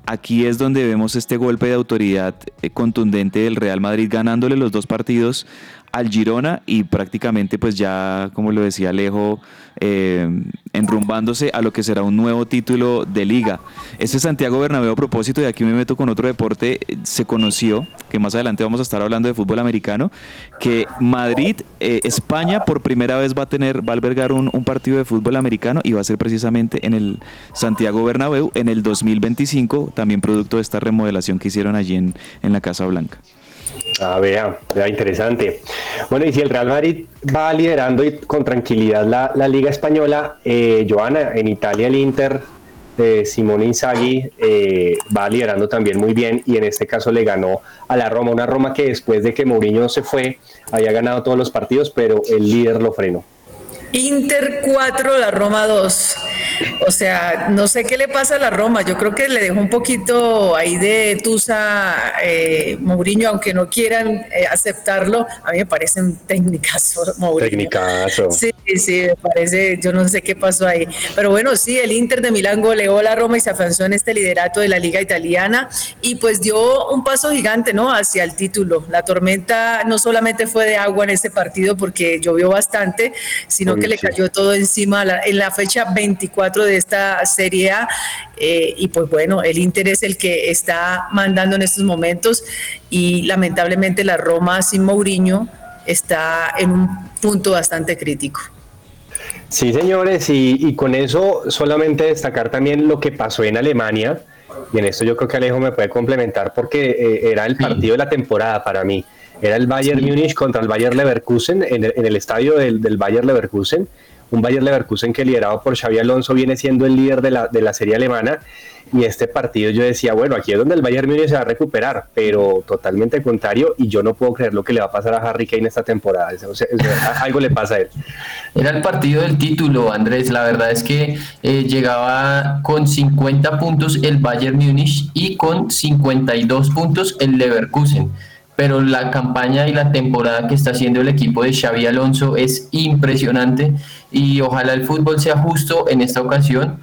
Aquí es donde vemos este golpe de autoridad eh, contundente del Real Madrid ganándole los dos partidos al Girona y prácticamente pues ya, como lo decía Alejo, eh, enrumbándose a lo que será un nuevo título de liga. Este Santiago Bernabéu a propósito, y aquí me meto con otro deporte, se conoció, que más adelante vamos a estar hablando de fútbol americano, que Madrid, eh, España por primera vez va a tener, va a albergar un, un, partido de fútbol americano y va a ser precisamente en el Santiago Bernabéu en el 2025, también producto de esta remodelación que hicieron allí en, en la Casa Blanca.
Ah, vea, vea, interesante. Bueno, y si el Real Madrid va liderando y con tranquilidad la, Liga Española, eh, Joana, en Italia el Inter de Simone Inzaghi eh, va liderando también muy bien y en este caso le ganó a la Roma, una Roma que después de que Mourinho se fue había ganado todos los partidos, pero el líder lo frenó.
Inter 4, la Roma 2. O sea, no sé qué le pasa a la Roma. Yo creo que le dejó un poquito ahí de Tusa eh, Mourinho, aunque no quieran eh, aceptarlo. A mí me parece un técnicazo Mourinho.
Técnicazo.
Sí, sí, me parece. Yo no sé qué pasó ahí. Pero bueno, sí, el Inter de Milán goleó a la Roma y se afianzó en este liderato de la Liga Italiana y pues dio un paso gigante, ¿no? Hacia el título. La tormenta no solamente fue de agua en este partido porque llovió bastante, sino que le cayó todo encima en la fecha 24 de esta Serie A. Eh, y pues bueno, el Inter es el que está mandando en estos momentos y lamentablemente la Roma sin Mourinho está en un punto bastante crítico.
Sí, señores, y, con eso solamente destacar también lo que pasó en Alemania, y en esto yo creo que Alejo me puede complementar porque eh, era el partido de la temporada para mí. Era el Bayern Múnich contra el Bayern Leverkusen en el, estadio del, del Bayern Leverkusen un Bayern Leverkusen que liderado por Xavi Alonso viene siendo el líder de la, de la serie alemana. Y este partido yo decía, bueno, aquí es donde el Bayern Múnich se va a recuperar, pero totalmente contrario y yo no puedo creer lo que le va a pasar a Harry Kane esta temporada, algo le pasa a él.
Era el partido del título, Andrés, la verdad es que eh, llegaba con 50 puntos el Bayern Múnich y con 52 puntos el Leverkusen pero la campaña y la temporada que está haciendo el equipo de Xavi Alonso es impresionante y ojalá el fútbol sea justo en esta ocasión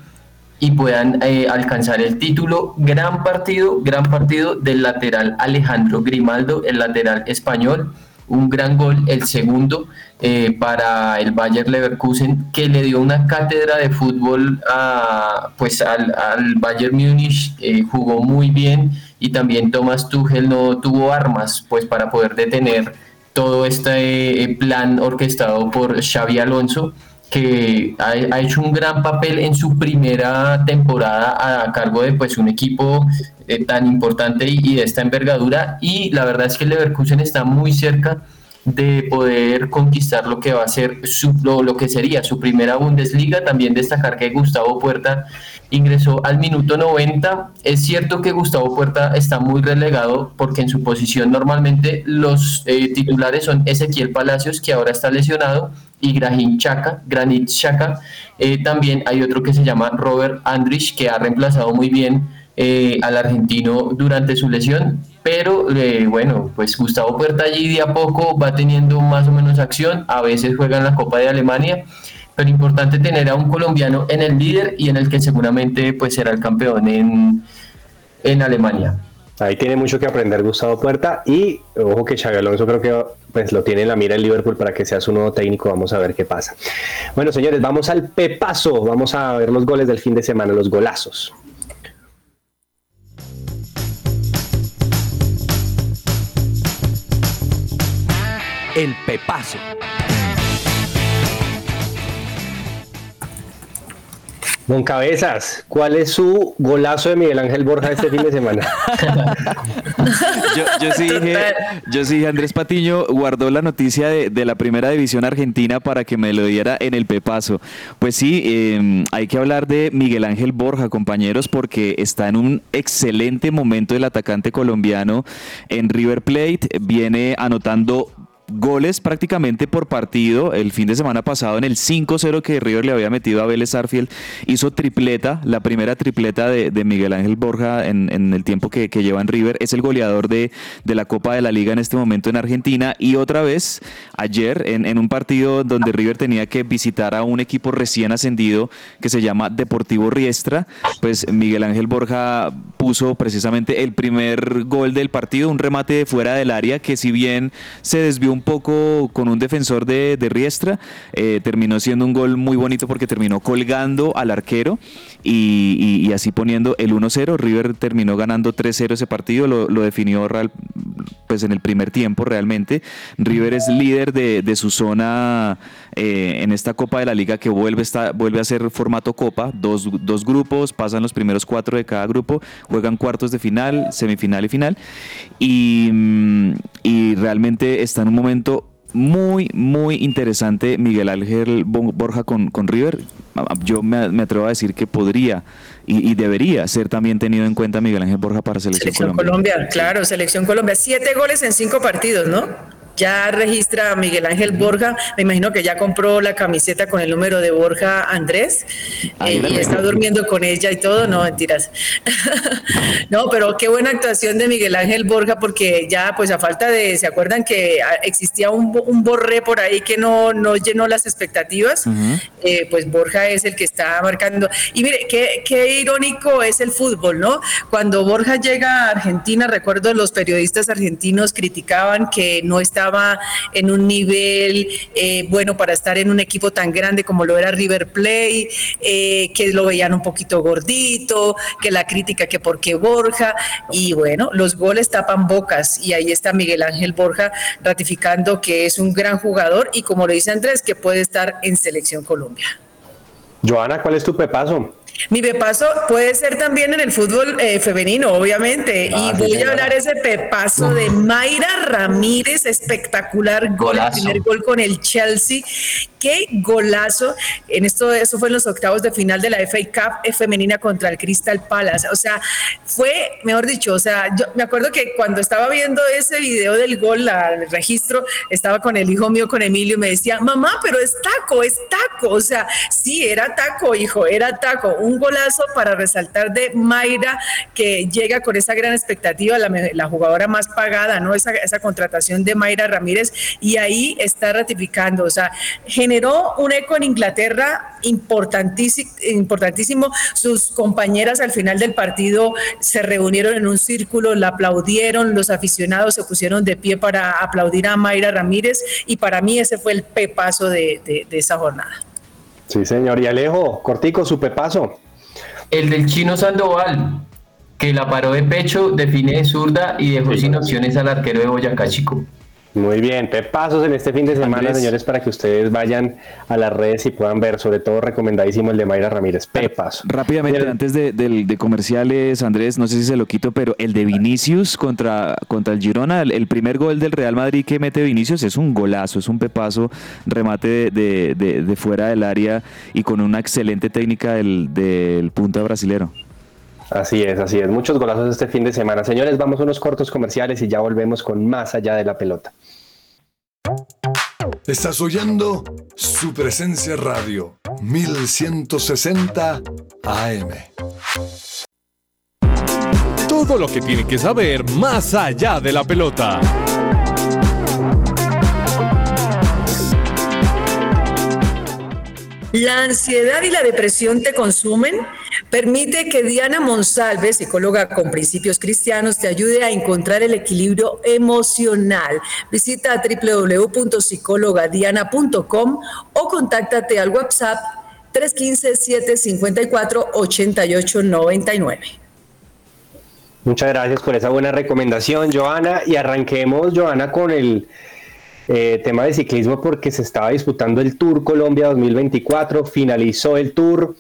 y puedan eh, alcanzar el título. Gran partido, gran partido del lateral Alejandro Grimaldo, el lateral español. Un gran gol, el segundo eh, para el Bayer Leverkusen, que le dio una cátedra de fútbol a, pues al, al Bayern Múnich. Eh, jugó muy bien y también Thomas Tuchel no tuvo armas pues para poder detener todo este plan orquestado por Xavi Alonso que ha, ha, hecho un gran papel en su primera temporada a, cargo de pues un equipo eh, tan importante y, y, de esta envergadura. Y la verdad es que el Leverkusen está muy cerca de poder conquistar lo que va a ser su, lo, lo, que sería su primera Bundesliga. También destacar que Gustavo Puerta ingresó al minuto 90. Es cierto que Gustavo Puerta está muy relegado porque en su posición normalmente los eh, titulares son Ezequiel Palacios, que ahora está lesionado, y Grahim Chaka, Granit Chaka. Eh, también hay otro que se llama Robert Andrich, que ha reemplazado muy bien eh, al argentino durante su lesión, pero eh, bueno, pues Gustavo Puerta allí de a poco va teniendo más o menos acción, a veces juega en la Copa de Alemania, pero importante tener a un colombiano en el líder y en el que seguramente pues será el campeón en, en Alemania.
Ahí tiene mucho que aprender Gustavo Puerta y ojo que Xabi Alonso creo que pues lo tiene en la mira el Liverpool para que sea su nuevo técnico, vamos a ver qué pasa. Bueno, señores, vamos al pepazo, vamos a ver los goles del fin de semana, los golazos.
El Pepazo.
Don Cabezas, ¿cuál es su golazo de Miguel Ángel Borja este fin de semana?
yo, yo, sí dije, yo sí dije, Andrés Patiño guardó la noticia de, de, la primera división argentina para que me lo diera en el pepazo. Pues sí, eh, hay que hablar de Miguel Ángel Borja, compañeros, porque está en un excelente momento el atacante colombiano en River Plate, viene anotando goles prácticamente por partido. El fin de semana pasado en el 5-0 que River le había metido a Vélez Arfield, hizo tripleta, la primera tripleta de, Miguel Ángel Borja en, el tiempo que, que, lleva en River. Es el goleador de, de, la Copa de la Liga en este momento en Argentina. Y otra vez, ayer, en, un partido donde River tenía que visitar a un equipo recién ascendido que se llama Deportivo Riestra, pues Miguel Ángel Borja puso precisamente el primer gol del partido, un remate de fuera del área que si bien se desvió poco con un defensor de, Riestra, eh, terminó siendo un gol muy bonito porque terminó colgando al arquero y, así poniendo el 1-0. River terminó ganando 3-0 ese partido, lo, lo, definió real, pues en el primer tiempo realmente. River es líder de, de su zona eh, en esta Copa de la Liga que vuelve, está, vuelve a ser formato Copa, dos, dos grupos, pasan los primeros cuatro de cada grupo, juegan cuartos de final, semifinal y final. Y, y realmente está en un momento muy, muy interesante Miguel Ángel Borja con, con River. Yo me, me, atrevo a decir que podría y, y, debería ser también tenido en cuenta Miguel Ángel Borja para Selección,
Selección Colombia. Colombia. Claro, Selección Colombia. Siete goles en cinco partidos, ¿no? Ya registra a Miguel Ángel Borja, me imagino que ya compró la camiseta con el número de Borja Andrés eh, y está durmiendo con ella y todo, no, mentiras. no, pero qué buena actuación de Miguel Ángel Borja porque ya pues a falta de, ¿se acuerdan que existía un, un borré por ahí que no, no llenó las expectativas? Uh -huh. eh, pues Borja es el que está marcando. Y mire, qué, qué irónico es el fútbol, ¿no? Cuando Borja llega a Argentina, recuerdo los periodistas argentinos criticaban que no estaba estaba en un nivel eh, bueno para estar en un equipo tan grande como lo era River Plate, eh, que lo veían un poquito gordito, que la crítica que por qué Borja, y bueno, los goles tapan bocas, y ahí está Miguel Ángel Borja ratificando que es un gran jugador y como lo dice Andrés, que puede estar en Selección Colombia.
Joana, ¿cuál es tu pepazo?
Mi pepazo puede ser también en el fútbol eh, femenino, obviamente. Ah, y voy a hablar ese pepazo de Mayra Ramírez, espectacular gol, el primer gol con el Chelsea. Qué golazo. En esto, eso fue en los octavos de final de la FA Cup femenina contra el Crystal Palace. O sea, fue, mejor dicho, o sea, yo me acuerdo que cuando estaba viendo ese video del gol, el registro, estaba con el hijo mío, con Emilio, y me decía, mamá, pero es taco, es taco. O sea, sí, era taco, hijo, era taco un golazo para resaltar de Mayra, que llega con esa gran expectativa, la, jugadora más pagada, ¿no? Esa, esa, contratación de Mayra Ramírez, y ahí está ratificando, o sea, generó un eco en Inglaterra importantísimo, importantísimo. Sus compañeras al final del partido se reunieron en un círculo, la aplaudieron, los aficionados se pusieron de pie para aplaudir a Mayra Ramírez, y para mí ese fue el pepazo de, de, de esa jornada.
Sí, señor. Y Alejo, cortico, su pepazo.
El del chino Sandoval, que la paró de pecho, define de zurda y dejó sí, sin opciones al arquero de Boyacá Chico.
Muy bien, pepazos en este fin de semana,
Andrés.
señores, para que ustedes vayan a las redes y puedan ver, sobre todo recomendadísimo el de Mayra Ramírez. Pepazo.
Rápidamente, antes de, de comerciales, Andrés, no sé si se lo quito, pero el de Vinicius contra, contra el Girona, el, el primer gol del Real Madrid que mete Vinicius es un golazo, es un pepazo, remate de- de fuera del área y con una excelente técnica del, del punta brasilero.
Así es, así es. Muchos golazos este fin de semana. Señores, vamos a unos cortos comerciales y ya volvemos con más allá de la pelota.
Estás oyendo su presencia radio 1160 AM.
Todo lo que tiene que saber más allá de la pelota.
La ansiedad y la depresión te consumen. Permite que Diana Monsalve, psicóloga con principios cristianos, te ayude a encontrar el equilibrio emocional. Visita www.psicologadiana.com o contáctate al WhatsApp 315-754-8899.
Muchas gracias por esa buena recomendación, Joana. Y arranquemos, Joana, con el eh, tema de ciclismo porque se estaba disputando el Tour Colombia 2024, finalizó el Tour,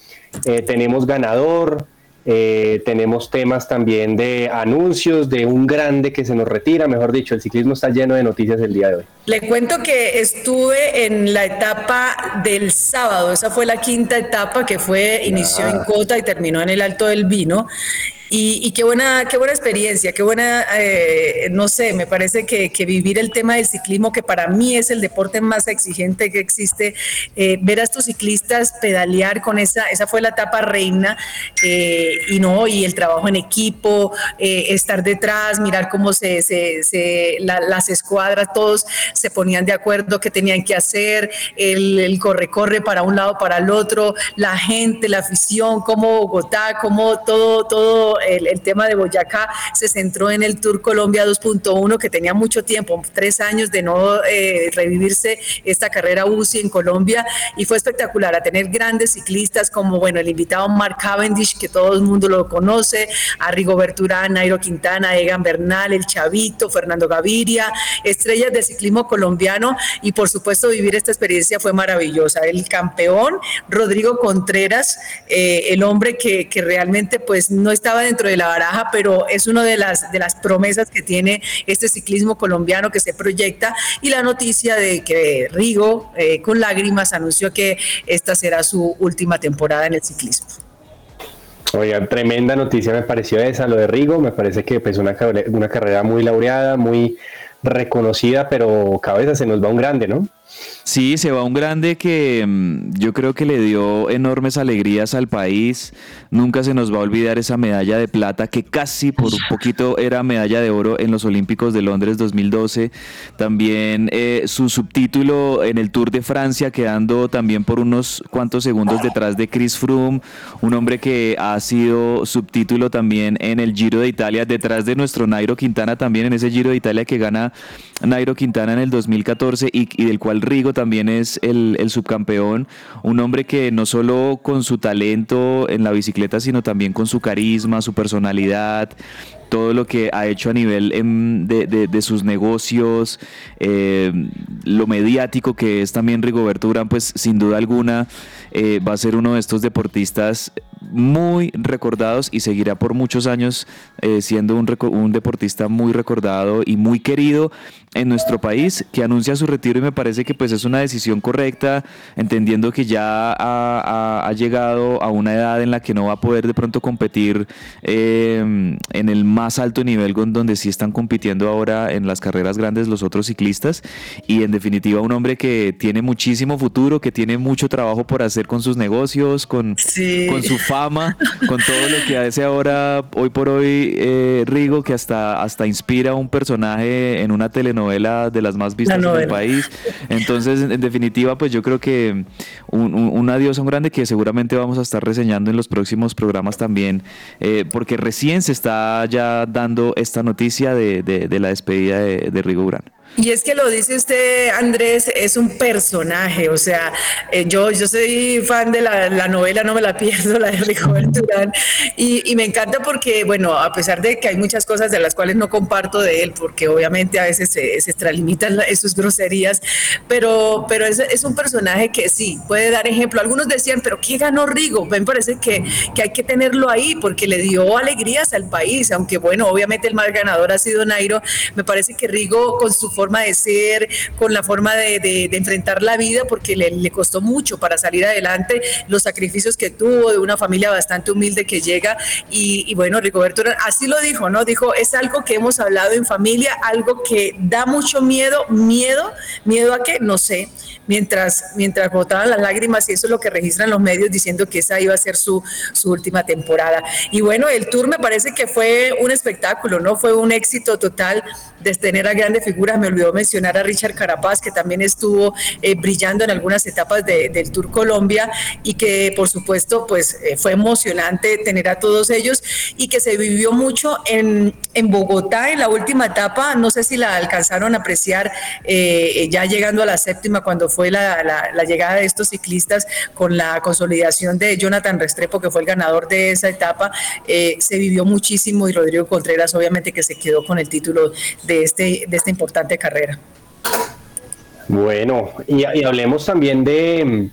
eh, tenemos ganador, eh, tenemos temas también de anuncios de un grande que se nos retira, mejor dicho, el ciclismo está lleno de noticias el día de hoy.
Le cuento que estuve en la etapa del sábado, esa fue la quinta etapa que fue, inició en Cota y terminó en el Alto del Vino. Y, y qué buena, qué buena experiencia, qué buena, eh, no sé, me parece que, vivir el tema del ciclismo, que para mí es el deporte más exigente que existe, eh, ver a estos ciclistas pedalear con esa, esa fue la etapa reina, eh, y no, y el trabajo en equipo, eh, estar detrás, mirar cómo se, se, se- la- las escuadras, todos se ponían de acuerdo qué tenían que hacer, el corre-corre para un lado, para el otro, la gente, la afición, cómo Bogotá, cómo todo, todo el, el tema de Boyacá se centró en el Tour Colombia 2.1, que tenía mucho tiempo, tres años de no eh, revivirse esta carrera UCI en Colombia, y fue espectacular, a tener grandes ciclistas como, bueno, el invitado Mark Cavendish, que todo el mundo lo conoce, a Rigoberto Urán, Nairo Quintana, Egan Bernal, El Chavito, Fernando Gaviria, estrellas del ciclismo colombiano, y por supuesto vivir esta experiencia fue maravillosa. El campeón, Rodrigo Contreras, eh, el hombre que, que realmente pues no estaba dentro de la baraja, pero es una de las, de las promesas que tiene este ciclismo colombiano que se proyecta, y la noticia de que Rigo, eh, con lágrimas, anunció que esta será su última temporada en el ciclismo.
Oigan, tremenda noticia me pareció esa, lo de Rigo, me parece que pues una, una carrera muy laureada, muy reconocida, pero cabeza se nos va un grande, ¿no?
Sí, se va un grande que mm, yo creo que le dio enormes alegrías al país. Nunca se nos va a olvidar esa medalla de plata que casi por un poquito era medalla de oro en los Olímpicos de Londres 2012. También eh, su subtítulo en el Tour de Francia, quedando también por unos cuantos segundos detrás de Chris Froome, un hombre que ha sido subtítulo también en el Giro de Italia, detrás de nuestro Nairo Quintana también en ese Giro de Italia que gana Nairo Quintana en el 2014 y, y del cual Rigo también es el, subcampeón, un hombre que no solo con su talento en la bicicleta, sino también con su carisma, su personalidad, todo lo que ha hecho a nivel em, de, de- de sus negocios, eh, lo mediático que es también Rigoberto Urán, pues sin duda alguna eh, va a ser uno de estos deportistas muy recordados y seguirá por muchos años eh, siendo un, un deportista muy recordado y muy querido en nuestro país que anuncia su retiro y me parece que pues es una decisión correcta entendiendo que ya ha, ha- ha llegado a una edad en la que no va a poder de pronto competir eh, en el más alto nivel con- donde sí están compitiendo ahora en las carreras grandes los otros ciclistas y en definitiva un hombre que tiene muchísimo futuro, que tiene mucho trabajo por hacer con sus negocios, con,
Sí.
con su fama, con todo lo que hace ahora, hoy por hoy, eh, Rigo, que hasta, hasta inspira a un personaje en una telenovela de las más vistas en el país. Entonces, en, en definitiva, pues yo creo que un, un, un adiós a un grande que seguramente vamos a estar reseñando en los próximos programas también, eh, porque recién se está ya dando esta noticia de, de- de la despedida de, de Rigo Urán.
Y es que lo dice usted, Andrés, es un personaje, o sea, eh, yo, yo soy fan de la, novela, no me la pierdo, la de Rigoberto Urán, y, y, me encanta porque, bueno, a pesar de que hay muchas cosas de las cuales no comparto de él, porque obviamente a veces se, se extralimitan sus groserías, pero, pero es, es, un personaje que sí, puede dar ejemplo. Algunos decían, pero ¿qué ganó Rigo? Me parece que, que hay que tenerlo ahí porque le dio alegrías al país, aunque bueno, obviamente el más ganador ha sido Nairo, me parece que Rigo con su forma de ser, con la forma de, de, enfrentar la vida, porque le, le, costó mucho para salir adelante, los sacrificios que tuvo de una familia bastante humilde que llega y, y bueno, Rigoberto así lo dijo, ¿no? Dijo, es algo que hemos hablado en familia, algo que da mucho miedo, miedo, miedo a qué, no sé, mientras, mientras botaban las lágrimas y eso es lo que registran los medios diciendo que esa iba a ser su, su última temporada. Y bueno, el tour me parece que fue un espectáculo, ¿no? Fue un éxito total de tener a grandes figuras. Me olvidó mencionar a Richard Carapaz, que también estuvo eh, brillando en algunas etapas de, del Tour Colombia y que por supuesto pues eh, fue emocionante tener a todos ellos y que se vivió mucho en, en Bogotá en la última etapa. No sé si la alcanzaron a apreciar eh, ya llegando a la séptima cuando fue la, la, llegada de estos ciclistas con la consolidación de Jonathan Restrepo, que fue el ganador de esa etapa. se vivió muchísimo y Rodrigo Contreras obviamente que se quedó con el título de, este, de esta importante carrera.
Bueno, y, y hablemos también de,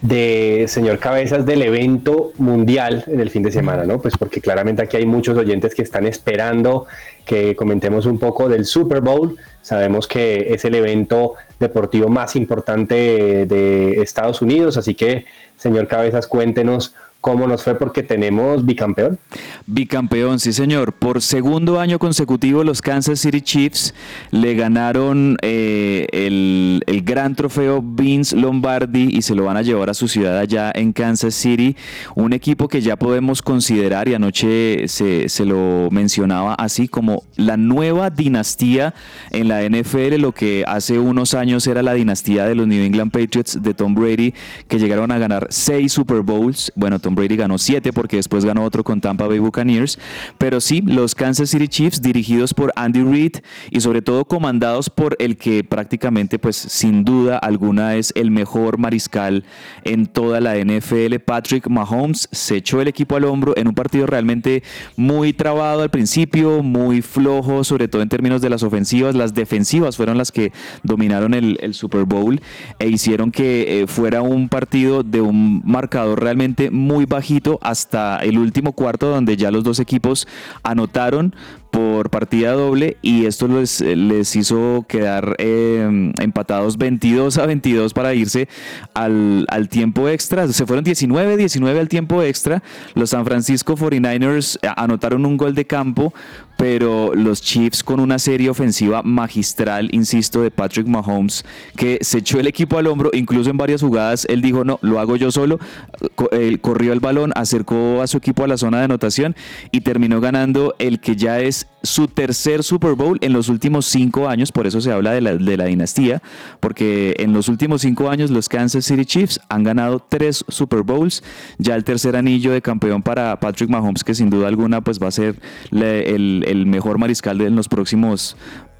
de, señor Cabezas, del evento mundial en el fin de semana, ¿no? Pues porque claramente aquí hay muchos oyentes que están esperando que comentemos un poco del Super Bowl. Sabemos que es el evento deportivo más importante de Estados Unidos, así que, señor Cabezas, cuéntenos ¿Cómo nos fue? Porque tenemos bicampeón.
Bicampeón, sí señor. Por segundo año consecutivo los Kansas City Chiefs le ganaron eh, el, el, gran trofeo Vince Lombardi y se lo van a llevar a su ciudad allá en Kansas City. Un equipo que ya podemos considerar, y anoche se, se lo mencionaba así, como la nueva dinastía en la NFL, lo que hace unos años era la dinastía de los New England Patriots de Tom Brady, que llegaron a ganar seis Super Bowls. Bueno, Tom Brady ganó siete porque después ganó otro con Tampa Bay Buccaneers. Pero sí, los Kansas City Chiefs dirigidos por Andy Reid y sobre todo comandados por el que prácticamente, pues sin duda alguna es el mejor mariscal en toda la NFL, Patrick Mahomes, se echó el equipo al hombro en un partido realmente muy trabado al principio, muy flojo, sobre todo en términos de las ofensivas. Las defensivas fueron las que dominaron el, Super Bowl e hicieron que eh, fuera un partido de un marcador realmente muy bajito hasta el último cuarto donde ya los dos equipos anotaron por partida doble y esto les, les hizo quedar eh, empatados 22 a 22 para irse al, al, tiempo extra. Se fueron 19, 19 al tiempo extra. Los San Francisco 49ers anotaron un gol de campo, pero los Chiefs con una serie ofensiva magistral, insisto, de Patrick Mahomes, que se echó el equipo al hombro, incluso en varias jugadas él dijo, no, lo hago yo solo, él corrió el balón, acercó a su equipo a la zona de anotación y terminó ganando el que ya es su tercer Super Bowl en los últimos cinco años, por eso se habla de la, de la dinastía, porque en los últimos cinco años los Kansas City Chiefs han ganado tres Super Bowls, ya el tercer anillo de campeón para Patrick Mahomes, que sin duda alguna pues va a ser el, el mejor mariscal de los próximos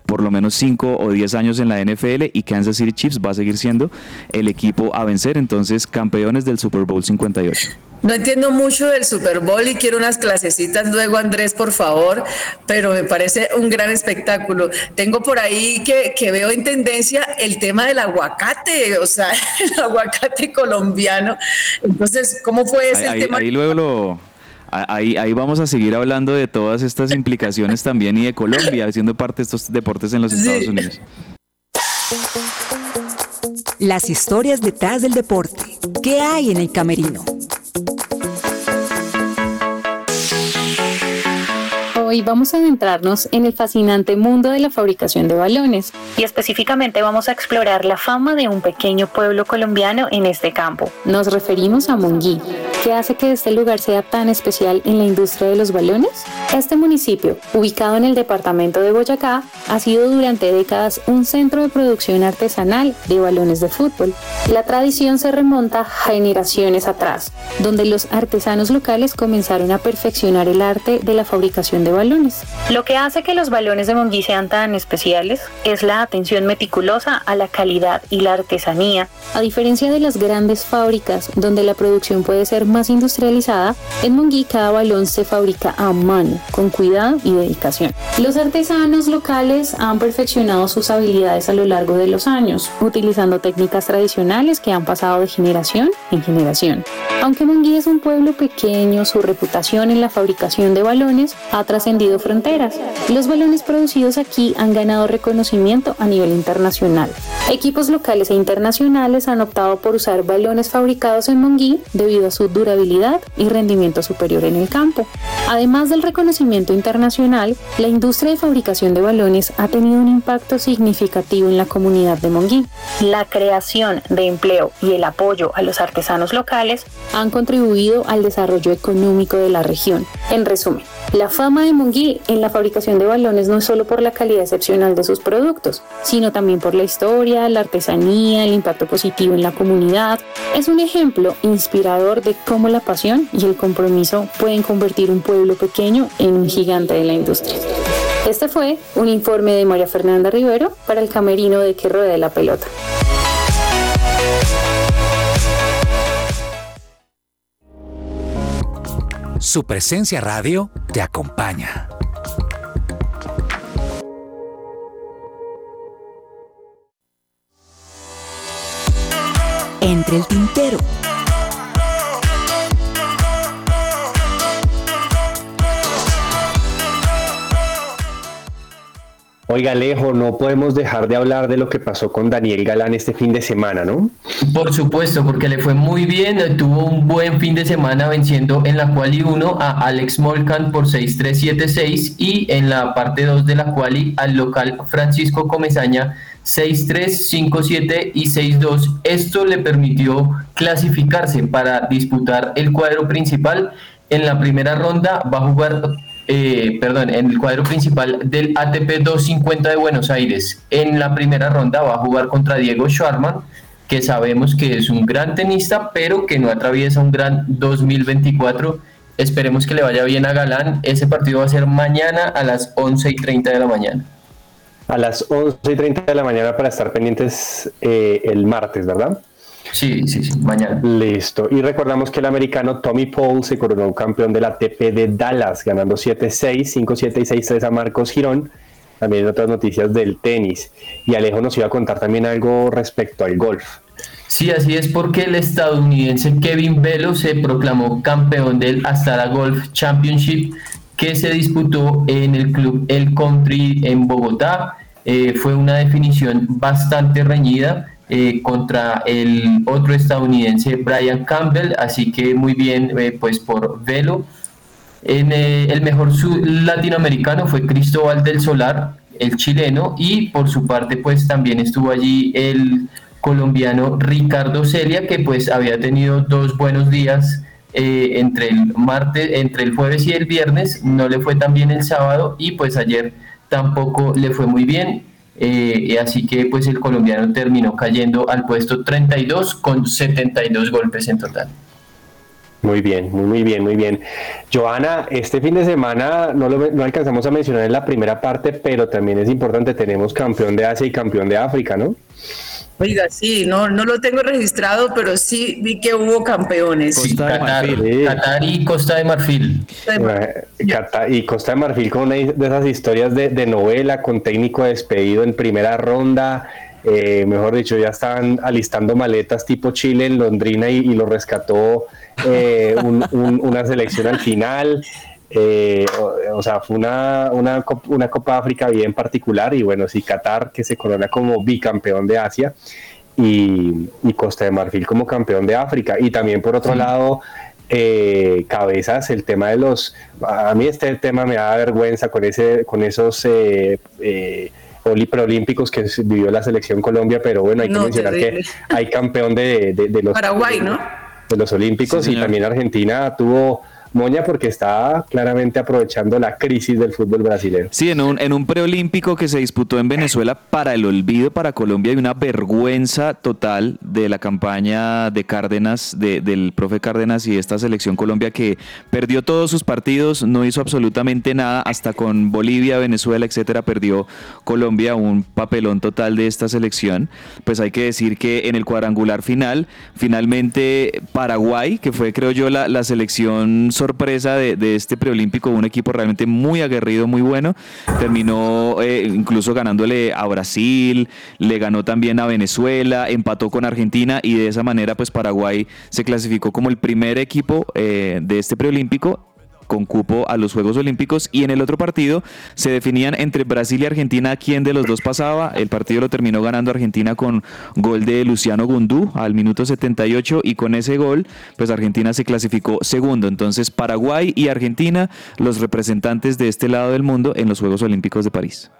por lo menos 5 o 10 años en la NFL y Kansas City Chiefs va a seguir siendo el equipo a vencer, entonces campeones del Super Bowl 58.
No entiendo mucho del Super Bowl y quiero unas clasecitas luego, Andrés, por favor, pero me parece un gran espectáculo. Tengo por ahí que, que veo en tendencia el tema del aguacate, o sea, el aguacate colombiano. Entonces, ¿cómo fue ese
ahí,
tema?
Ahí luego lo, Ahí, ahí, vamos a seguir hablando de todas estas implicaciones también y de Colombia, siendo parte de estos deportes en los Estados sí. Unidos.
Las historias detrás del deporte. ¿Qué hay en el camerino?
Hoy vamos a adentrarnos en el fascinante mundo de la fabricación de balones y específicamente vamos a explorar la fama de un pequeño pueblo colombiano en este campo. Nos referimos a Monguí. ¿Qué hace que este lugar sea tan especial en la industria de los balones? Este municipio, ubicado en el departamento de Boyacá, ha sido durante décadas un centro de producción artesanal de balones de fútbol. La tradición se remonta generaciones atrás, donde los artesanos locales comenzaron a perfeccionar el arte de la fabricación de balones. Lo que hace que los balones de Monguí sean tan especiales es la atención meticulosa a la calidad y la artesanía. A diferencia de las grandes fábricas donde la producción puede ser más industrializada, en Monguí cada balón se fabrica a mano, con cuidado y dedicación. Los artesanos locales han perfeccionado sus habilidades a lo largo de los años, utilizando técnicas tradicionales que han pasado de generación en generación. Aunque Monguí es un pueblo pequeño, su reputación en la fabricación de balones ha trascendido fronteras. Los balones producidos aquí han ganado reconocimiento a nivel internacional. Equipos locales e internacionales han optado por usar balones fabricados en Monguí debido a su durabilidad y rendimiento superior en el campo. Además del reconocimiento internacional, la industria de fabricación de balones ha tenido un impacto significativo en la comunidad de Monguí. La creación de empleo y el apoyo a los artesanos locales han contribuido al desarrollo económico de la región. En resumen, la fama de Monguí en la fabricación de balones no es solo por la calidad excepcional de sus productos, sino también por la historia, la artesanía, el impacto positivo en la comunidad. Es un ejemplo inspirador de cómo la pasión y el compromiso pueden convertir un pueblo pequeño en un gigante de la industria. Este fue un informe de María Fernanda Rivero para el camerino de que de la pelota.
Su presencia radio te acompaña.
Entre el tintero.
Oiga, Alejo, no podemos dejar de hablar de lo que pasó con Daniel Galán este fin de semana, ¿no?
Por supuesto, porque le fue muy bien, tuvo un buen fin de semana venciendo en la quali 1 a Alex Molcan por 6-3-7-6 y en la parte 2 de la quali al local Francisco Comezaña 6-3, 5-7 y 6-2. Esto le permitió clasificarse para disputar el cuadro principal. En la primera ronda va a jugar eh, perdón, en el cuadro principal del ATP 250 de Buenos Aires. En la primera ronda va a jugar contra Diego Schwarman, que sabemos que es un gran tenista, pero que no atraviesa un gran 2024. Esperemos que le vaya bien a Galán. Ese partido va a ser mañana a las 11 y 30 de la mañana.
A las 11 y 30 de la mañana para estar pendientes eh, el martes, ¿verdad?
Sí, sí, sí, mañana.
Listo. Y recordamos que el americano Tommy Paul se coronó campeón de la TP de Dallas, ganando 7-6, 5-7 y 6-3 a Marcos Girón. También otras noticias del tenis. Y Alejo nos iba a contar también algo respecto al golf.
Sí, así es porque el estadounidense Kevin Velo se proclamó campeón del Astara Golf Championship que se disputó en el club El Country en Bogotá. Eh, fue una definición bastante reñida eh, contra el otro estadounidense Brian Campbell, así que muy bien eh, pues por Velo. En, eh, el mejor latinoamericano fue Cristóbal del Solar, el chileno, y por su parte pues también estuvo allí el colombiano Ricardo Celia, que pues había tenido dos buenos días entre el martes, entre el jueves y el viernes, no le fue tan bien el sábado y pues ayer tampoco le fue muy bien eh, así que pues el colombiano terminó cayendo al puesto 32 con 72 golpes en total.
Muy bien, muy, bien, muy bien. Joana, este fin de semana no lo no alcanzamos a mencionar en la primera parte, pero también es importante, tenemos campeón de Asia y campeón de África, ¿no?
Oiga, sí, no, no lo tengo registrado, pero sí vi que hubo campeones.
Costa de Marfil. Qatar y Costa de Marfil.
y Costa de Marfil con una de esas historias de, novela, con técnico despedido en primera ronda. Eh, mejor dicho, ya estaban alistando maletas tipo Chile en Londrina y, lo rescató eh, una selección al final. Eh, o, sea, fue una, una, una, Copa África bien particular y bueno, sí, Qatar que se corona como bicampeón de Asia y, Costa de Marfil como campeón de África. Y también por otro lado, eh, cabezas, el tema de los... A mí este tema me da vergüenza con, ese, con esos... Eh, eh preolímpicos que vivió la selección Colombia, pero bueno, hay que mencionar que hay campeón de, los
Paraguay, ¿no?
De los olímpicos y también Argentina tuvo Moña porque está claramente aprovechando la crisis del fútbol brasileño.
Sí, en un, en un preolímpico que se disputó en Venezuela para el olvido para Colombia y una vergüenza total de la campaña de Cárdenas, de- del profe Cárdenas y esta selección Colombia que perdió todos sus partidos, no hizo absolutamente nada, hasta con Bolivia, Venezuela, etcétera, perdió Colombia un papelón total de esta selección. Pues hay que decir que en el cuadrangular final, finalmente Paraguay, que fue creo yo la, la selección sorpresa de, este preolímpico, un equipo realmente muy aguerrido, muy bueno, terminó eh, incluso ganándole a Brasil, le ganó también a Venezuela, empató con Argentina y de esa manera pues Paraguay se clasificó como el primer equipo eh, de este preolímpico con cupo a los Juegos Olímpicos y en el otro partido se definían entre Brasil y Argentina quién de los dos pasaba. El partido lo terminó ganando Argentina con gol de Luciano Gundú al minuto 78 y con ese gol pues Argentina se clasificó segundo. Entonces Paraguay y Argentina los representantes de este lado del mundo en los Juegos Olímpicos de París.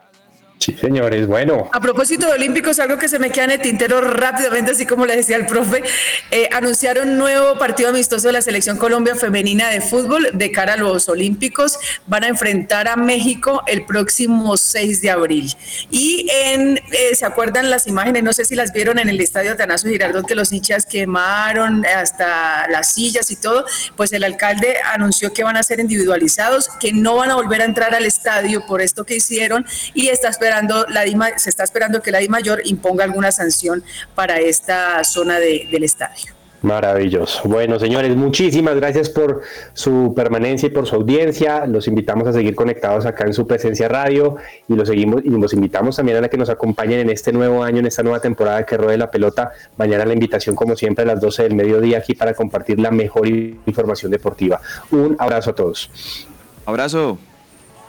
Sí, señores, bueno.
A propósito de Olímpicos, algo que se me queda en el tintero rápidamente, así como le decía el profe, eh, anunciaron nuevo partido amistoso de la Selección Colombia Femenina de Fútbol de cara a los Olímpicos. Van a enfrentar a México el próximo 6 de abril. Y en, eh, ¿se acuerdan las imágenes? No sé si las vieron en el estadio Atanasio Girardot, que los hinchas quemaron hasta las sillas y todo. Pues el alcalde anunció que van a ser individualizados, que no van a volver a entrar al estadio por esto que hicieron y está esperando la DIMA, se está esperando que la Di Mayor imponga alguna sanción para esta zona de- del estadio.
Maravilloso. Bueno, señores, muchísimas gracias por su permanencia y por su audiencia. Los invitamos a seguir conectados acá en su presencia radio y los seguimos y los invitamos también a que nos acompañen en este nuevo año, en esta nueva temporada que ruede la pelota. Mañana la invitación, como siempre, a las 12 del mediodía aquí para compartir la mejor información deportiva. Un abrazo a todos.
Abrazo.